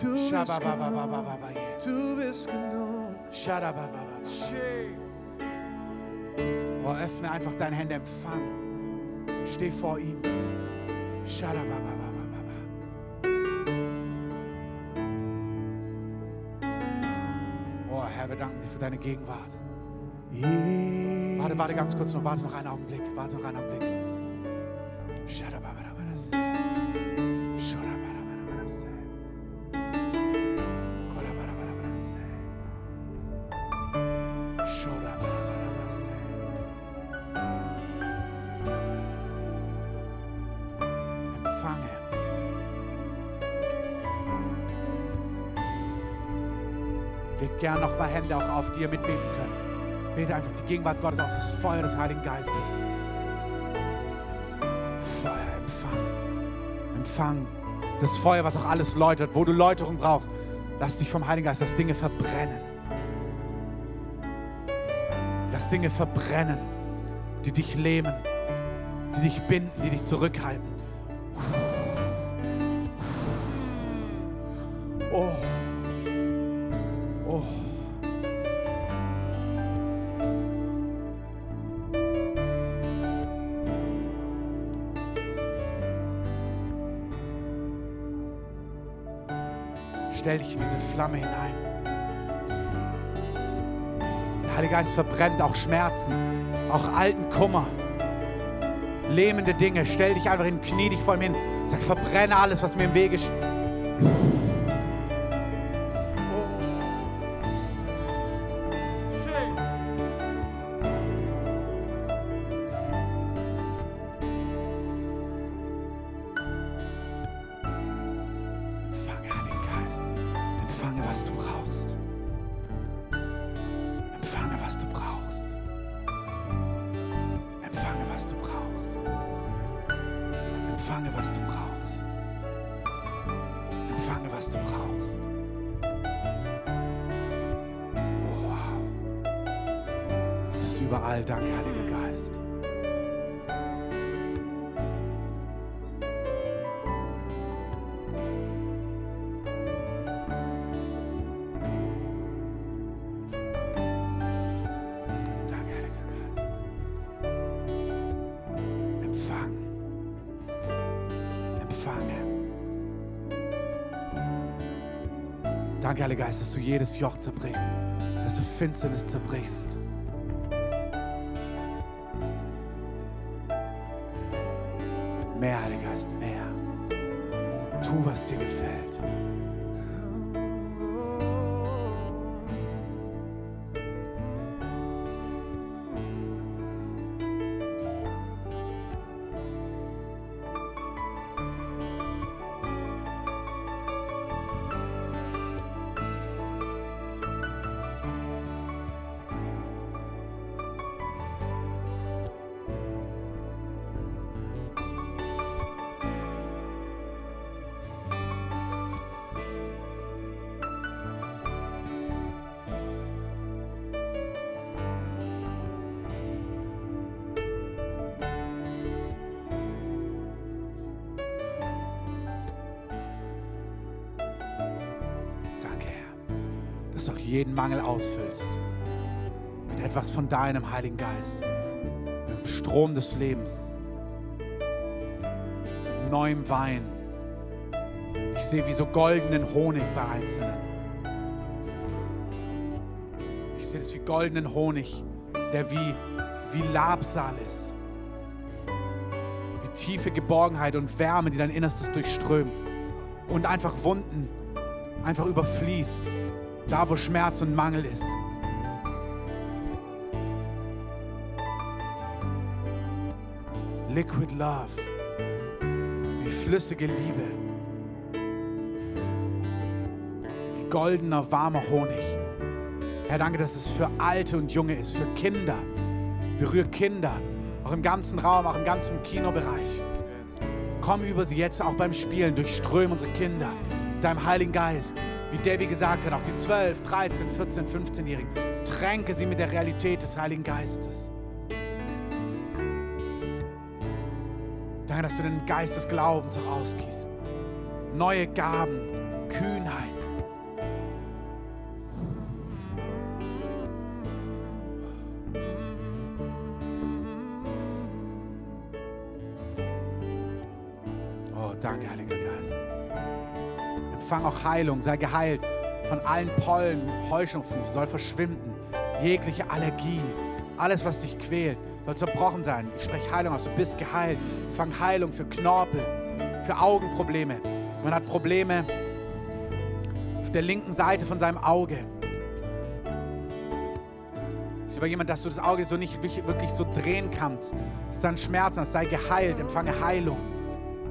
Du bist genug. Du bist genug. Oh, öffne einfach deine Hände, empfang. Steh vor ihm. Shara baba baba baba. Oh, Herr, wir danken dir für deine Gegenwart. Warte, warte ganz kurz noch, warte noch einen Augenblick, warte noch einen Augenblick. Empfange. Legt gern noch mal Hände auch auf, die ihr mitbeten könnt. Bete einfach die Gegenwart Gottes aus, das Feuer des Heiligen Geistes. Feuer, empfang. Empfang. Das Feuer, was auch alles läutert, wo du Läuterung brauchst. Lass dich vom Heiligen Geist, dass Dinge verbrennen. Lass Dinge verbrennen, die dich lähmen, die dich binden, die dich zurückhalten. Dich in diese Flamme hinein. Der Heilige Geist verbrennt auch Schmerzen, auch alten Kummer, lähmende Dinge. Stell dich einfach hin, knie dich vor ihm hin. Sag, verbrenne alles, was mir im Wege steht. Geist, dass du jedes Joch zerbrichst, dass du Finsternis zerbrichst. Mehr, Heiliger Geist, mehr. Tu, was dir gefällt. Jeden Mangel ausfüllst mit etwas von deinem Heiligen Geist, mit dem Strom des Lebens, mit neuem Wein. Ich sehe wie so goldenen Honig bei Einzelnen. Ich sehe das wie goldenen Honig, der wie, wie Labsal ist. Wie tiefe Geborgenheit und Wärme, die dein Innerstes durchströmt. Und einfach Wunden einfach überfließt, da wo Schmerz und Mangel ist. Liquid Love, wie flüssige Liebe, wie goldener, warmer Honig. Herr, danke, dass es für Alte und Junge ist, für Kinder. Berühr Kinder, auch im ganzen Raum, auch im ganzen Kinobereich. Komm über sie jetzt auch beim Spielen, durchström unsere Kinder deinem Heiligen Geist. Wie Debbie gesagt hat, auch die 12, 13, 14, 15-Jährigen. Tränke sie mit der Realität des Heiligen Geistes. Danke, dass du den Geist des Glaubens auch ausgießt. Neue Gaben, Kühnheit. Empfang auch Heilung, sei geheilt von allen Pollen, Heuschnupfen, soll verschwinden. Jegliche Allergie, alles, was dich quält, soll zerbrochen sein. Ich spreche Heilung aus, du bist geheilt. Empfang Heilung für Knorpel, für Augenprobleme. Man hat Probleme auf der linken Seite von seinem Auge. Sehe bei jemand, dass du das Auge so nicht wirklich so drehen kannst. Es ist ein Schmerz, das sei geheilt. Empfange Heilung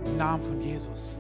im Namen von. Jesus,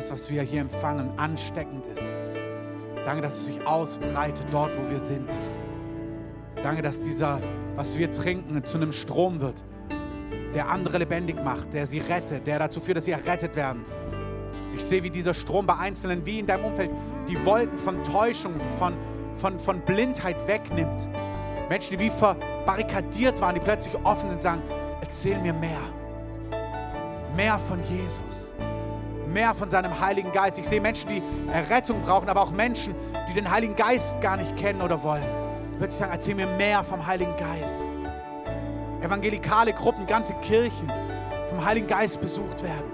das, was wir hier empfangen, ansteckend ist. Danke, dass es sich ausbreitet dort, wo wir sind. Danke, dass dieser, was wir trinken, zu einem Strom wird, der andere lebendig macht, der sie rettet, der dazu führt, dass sie errettet werden. Ich sehe, wie dieser Strom bei Einzelnen, wie in deinem Umfeld, die Wolken von Täuschung, von, von, von Blindheit wegnimmt. Menschen, die wie verbarrikadiert waren, die plötzlich offen sind, sagen, erzähl mir mehr. Mehr von Jesus. Mehr von seinem Heiligen Geist. Ich sehe Menschen, die Errettung brauchen, aber auch Menschen, die den Heiligen Geist gar nicht kennen oder wollen. Plötzlich sagen, erzähl mir mehr vom Heiligen Geist. Evangelikale Gruppen, ganze Kirchen vom Heiligen Geist besucht werden.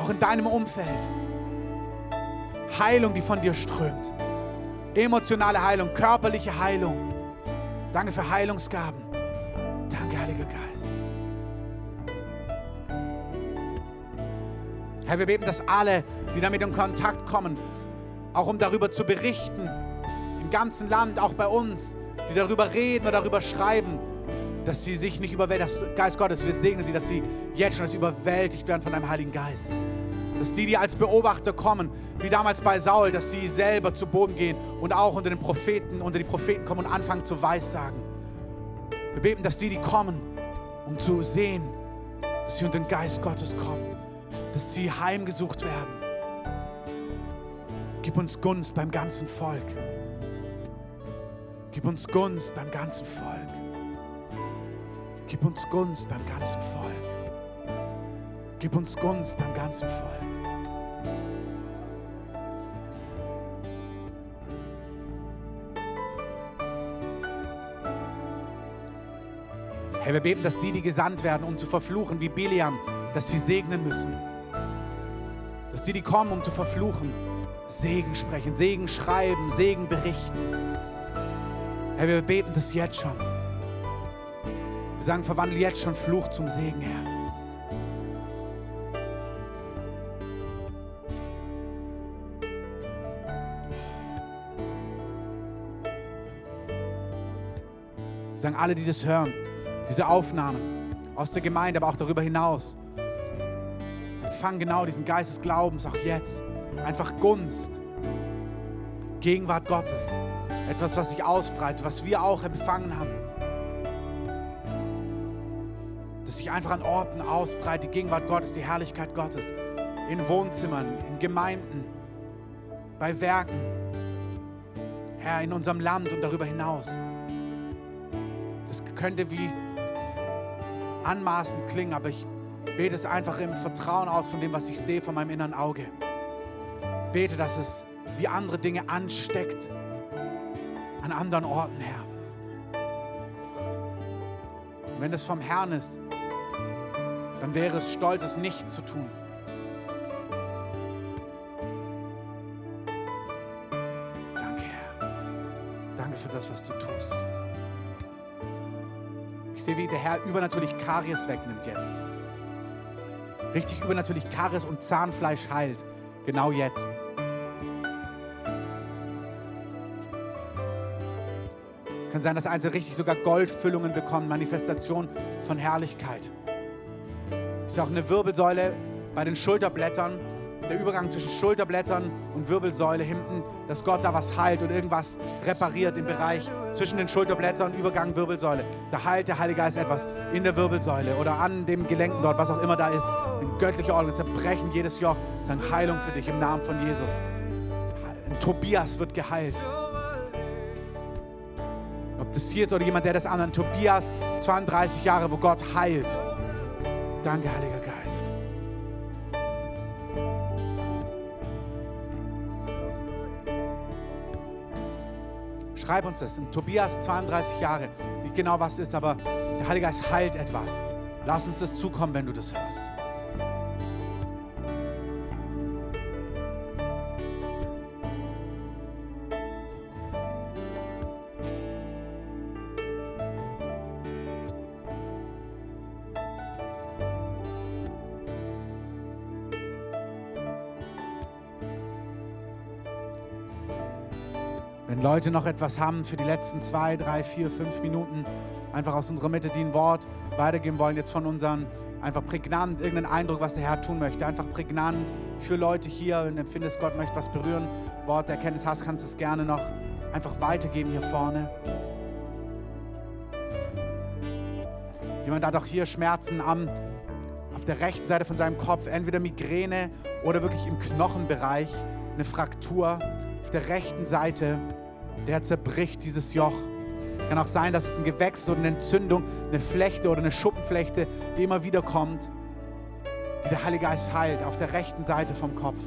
Auch in deinem Umfeld. Heilung, die von dir strömt. Emotionale Heilung, körperliche Heilung. Danke für Heilungsgaben. Danke, Heiliger Geist. Herr, wir beten, dass alle, die damit in Kontakt kommen, auch um darüber zu berichten, im ganzen Land, auch bei uns, die darüber reden oder darüber schreiben, dass sie sich nicht überwältigen, das Geist Gottes, wir segnen sie, dass sie jetzt schon überwältigt werden von deinem Heiligen Geist. Dass die, die als Beobachter kommen, wie damals bei Saul, dass sie selber zu Boden gehen und auch unter den Propheten, unter die Propheten kommen und anfangen zu weissagen. Wir beten, dass die, die kommen, um zu sehen, dass sie unter den Geist Gottes kommen, dass sie heimgesucht werden. Gib uns Gunst beim ganzen Volk. Gib uns Gunst beim ganzen Volk. Gib uns Gunst beim ganzen Volk. Gib uns Gunst beim ganzen Volk. Herr, wir beten, dass die, die gesandt werden, um zu verfluchen, wie Biliam, dass sie segnen müssen. Die, die kommen, um zu verfluchen, Segen sprechen, Segen schreiben, Segen berichten. Herr, wir beten das jetzt schon. Wir sagen, verwandle jetzt schon Fluch zum Segen, Herr. Wir sagen alle, die das hören, diese Aufnahmen aus der Gemeinde, aber auch darüber hinaus, empfangen genau diesen Geist des Glaubens auch jetzt. Einfach Gunst, Gegenwart Gottes, etwas, was sich ausbreitet, was wir auch empfangen haben. Dass sich einfach an Orten ausbreitet, die Gegenwart Gottes, die Herrlichkeit Gottes, in Wohnzimmern, in Gemeinden, bei Werken, Herr, in unserem Land und darüber hinaus. Das könnte wie anmaßend klingen, aber ich bete es einfach im Vertrauen aus von dem, was ich sehe, von meinem inneren Auge. Bete, dass es wie andere Dinge ansteckt an anderen Orten, Herr. Und wenn es vom Herrn ist, dann wäre es stolz, es nicht zu tun. Danke, Herr. Danke für das, was du tust. Ich sehe, wie der Herr übernatürlich Karies wegnimmt jetzt. Richtig übernatürlich Karies und Zahnfleisch heilt. Genau jetzt. Kann sein, dass Einzelne richtig sogar Goldfüllungen bekommen, Manifestation von Herrlichkeit. Ich sehe auch eine Wirbelsäule bei den Schulterblättern, der Übergang zwischen Schulterblättern und Wirbelsäule hinten, dass Gott da was heilt und irgendwas repariert im Bereich zwischen den Schulterblättern und Übergang Wirbelsäule. Da heilt der Heilige Geist etwas in der Wirbelsäule oder an dem Gelenken dort, was auch immer da ist. In göttlicher Ordnung zerbrechen jedes Joch. Ist eine Heilung für dich im Namen von Jesus. Tobias wird geheilt. Ob das hier ist oder jemand, der das anderen. Tobias, 32 Jahre, wo Gott heilt. Danke, Heiliger Geist. Schreib uns das. Im Tobias 32 Jahre. Nicht genau, was ist, aber der Heilige Geist heilt etwas. Lass uns das zukommen, wenn du das hörst. Leute noch etwas haben für die letzten zwei, drei, vier, fünf Minuten, einfach aus unserer Mitte, die ein Wort weitergeben wollen, jetzt von unseren Einfach prägnant, irgendeinen Eindruck, was der Herr tun möchte. Einfach prägnant für Leute hier und empfindest, Gott möchte was berühren. Wort der Erkenntnis hast, kannst du es gerne noch einfach weitergeben hier vorne. Jemand hat auch hier Schmerzen am, auf der rechten Seite von seinem Kopf, entweder Migräne oder wirklich im Knochenbereich, eine Fraktur auf der rechten Seite. Der zerbricht dieses Joch. Kann auch sein, dass es ein Gewächs oder eine Entzündung, eine Flechte oder eine Schuppenflechte, die immer wieder kommt, die der Heilige Geist heilt auf der rechten Seite vom Kopf.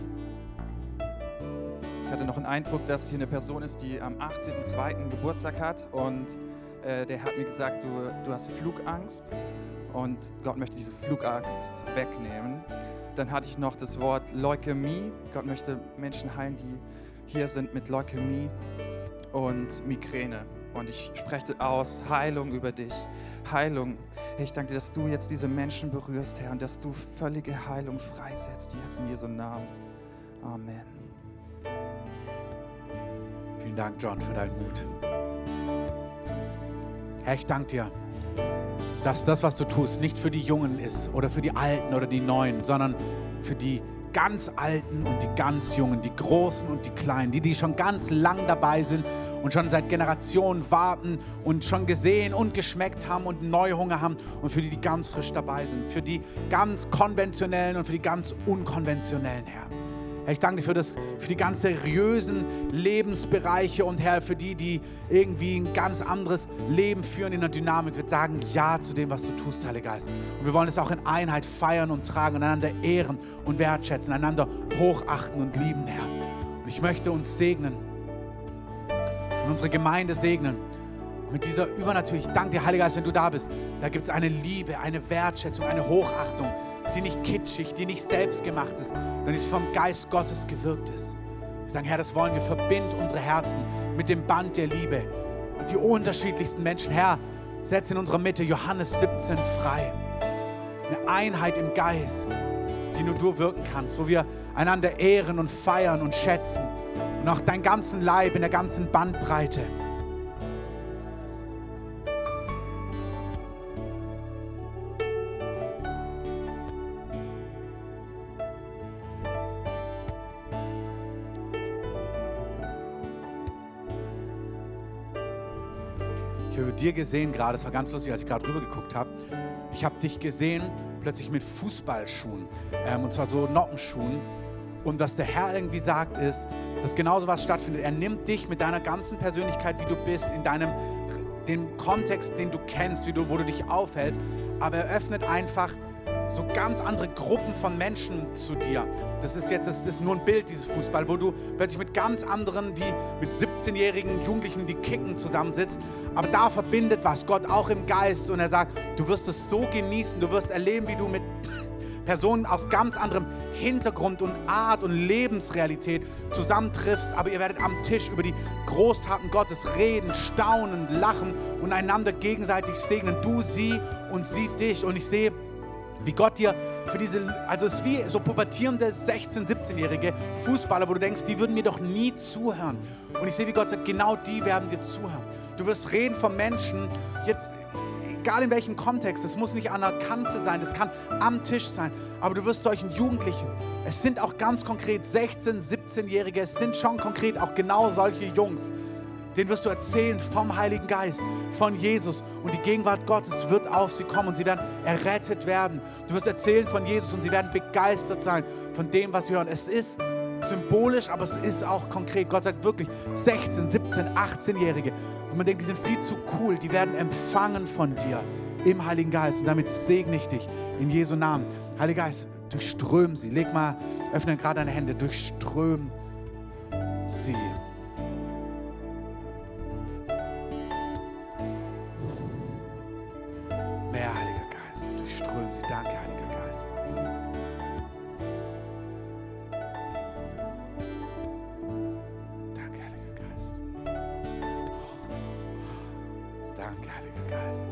Ich hatte noch einen Eindruck, dass hier eine Person ist, die am 18.02. Geburtstag hat und äh, der hat mir gesagt, du, du hast Flugangst und Gott möchte diese Flugangst wegnehmen. Dann hatte ich noch das Wort Leukämie. Gott möchte Menschen heilen, die hier sind mit Leukämie und Migräne. Und ich spreche aus Heilung über dich. Heilung. Ich danke dir, dass du jetzt diese Menschen berührst, Herr, und dass du völlige Heilung freisetzt, jetzt in Jesu Namen. Amen. Vielen Dank, John, für deinen Mut. Herr, ich danke dir, dass das, was du tust, nicht für die Jungen ist oder für die Alten oder die Neuen, sondern für die ganz Alten und die ganz Jungen, die Großen und die Kleinen, die, die schon ganz lang dabei sind und schon seit Generationen warten und schon gesehen und geschmeckt haben und Neuhunger haben und für die, die ganz frisch dabei sind, für die ganz konventionellen und für die ganz unkonventionellen, Herr. Herr, ich danke dir für, das, für die ganz seriösen Lebensbereiche und Herr, für die, die irgendwie ein ganz anderes Leben führen in der Dynamik. Wir sagen Ja zu dem, was du tust, Heiliger Geist. Und wir wollen es auch in Einheit feiern und tragen einander ehren und wertschätzen, einander hochachten und lieben, Herr. Und ich möchte uns segnen und unsere Gemeinde segnen. Mit dieser übernatürlichen, danke dir, Heiliger Geist, wenn du da bist, da gibt es eine Liebe, eine Wertschätzung, eine Hochachtung, die nicht kitschig, die nicht selbstgemacht ist, sondern die vom Geist Gottes gewirkt ist. Wir sagen, Herr, das wollen wir, verbind unsere Herzen mit dem Band der Liebe. Und die unterschiedlichsten Menschen, Herr, setz in unserer Mitte Johannes 17 frei. Eine Einheit im Geist, die nur du wirken kannst, wo wir einander ehren und feiern und schätzen. Und auch deinen ganzen Leib in der ganzen Bandbreite. Dir gesehen gerade, es war ganz lustig, als ich gerade rüber geguckt habe. Ich habe dich gesehen, plötzlich mit Fußballschuhen, ähm, und zwar so Noppenschuhen. Und was der Herr irgendwie sagt, ist, dass genauso was stattfindet. Er nimmt dich mit deiner ganzen Persönlichkeit, wie du bist, in deinem dem Kontext, den du kennst, wie du, wo du dich aufhältst, aber er öffnet einfach so ganz andere Gruppen von Menschen zu dir. Das ist jetzt das ist nur ein Bild, dieses Fußball, wo du plötzlich mit ganz anderen, wie mit 17-jährigen Jugendlichen, die kicken, zusammensitzt. Aber da verbindet was Gott auch im Geist und er sagt, du wirst es so genießen, du wirst erleben, wie du mit <coughs> Personen aus ganz anderem Hintergrund und Art und Lebensrealität zusammentriffst, aber ihr werdet am Tisch über die Großtaten Gottes reden, staunen, lachen und einander gegenseitig segnen. Du sie und sie dich. Und ich sehe, wie Gott dir für diese, also es ist wie so pubertierende 16-, 17-jährige Fußballer, wo du denkst, die würden mir doch nie zuhören. Und ich sehe, wie Gott sagt, genau die werden dir zuhören. Du wirst reden von Menschen, jetzt egal in welchem Kontext, es muss nicht an der Kanzel sein, das kann am Tisch sein, aber du wirst solchen Jugendlichen, es sind auch ganz konkret 16-, 17-Jährige, es sind schon konkret auch genau solche Jungs, den wirst du erzählen vom Heiligen Geist, von Jesus. Und die Gegenwart Gottes wird auf sie kommen und sie werden errettet werden. Du wirst erzählen von Jesus und sie werden begeistert sein von dem, was sie hören. Es ist symbolisch, aber es ist auch konkret. Gott sagt wirklich 16, 17, 18-Jährige, wo man denkt, die sind viel zu cool, die werden empfangen von dir im Heiligen Geist. Und damit segne ich dich in Jesu Namen. Heiliger Geist, durchström sie. Leg mal, öffne gerade deine Hände, durchström sie. Durchström sie. Danke, Heiliger Geist. Danke, Heiliger Geist. Oh. Danke, Heiliger Geist.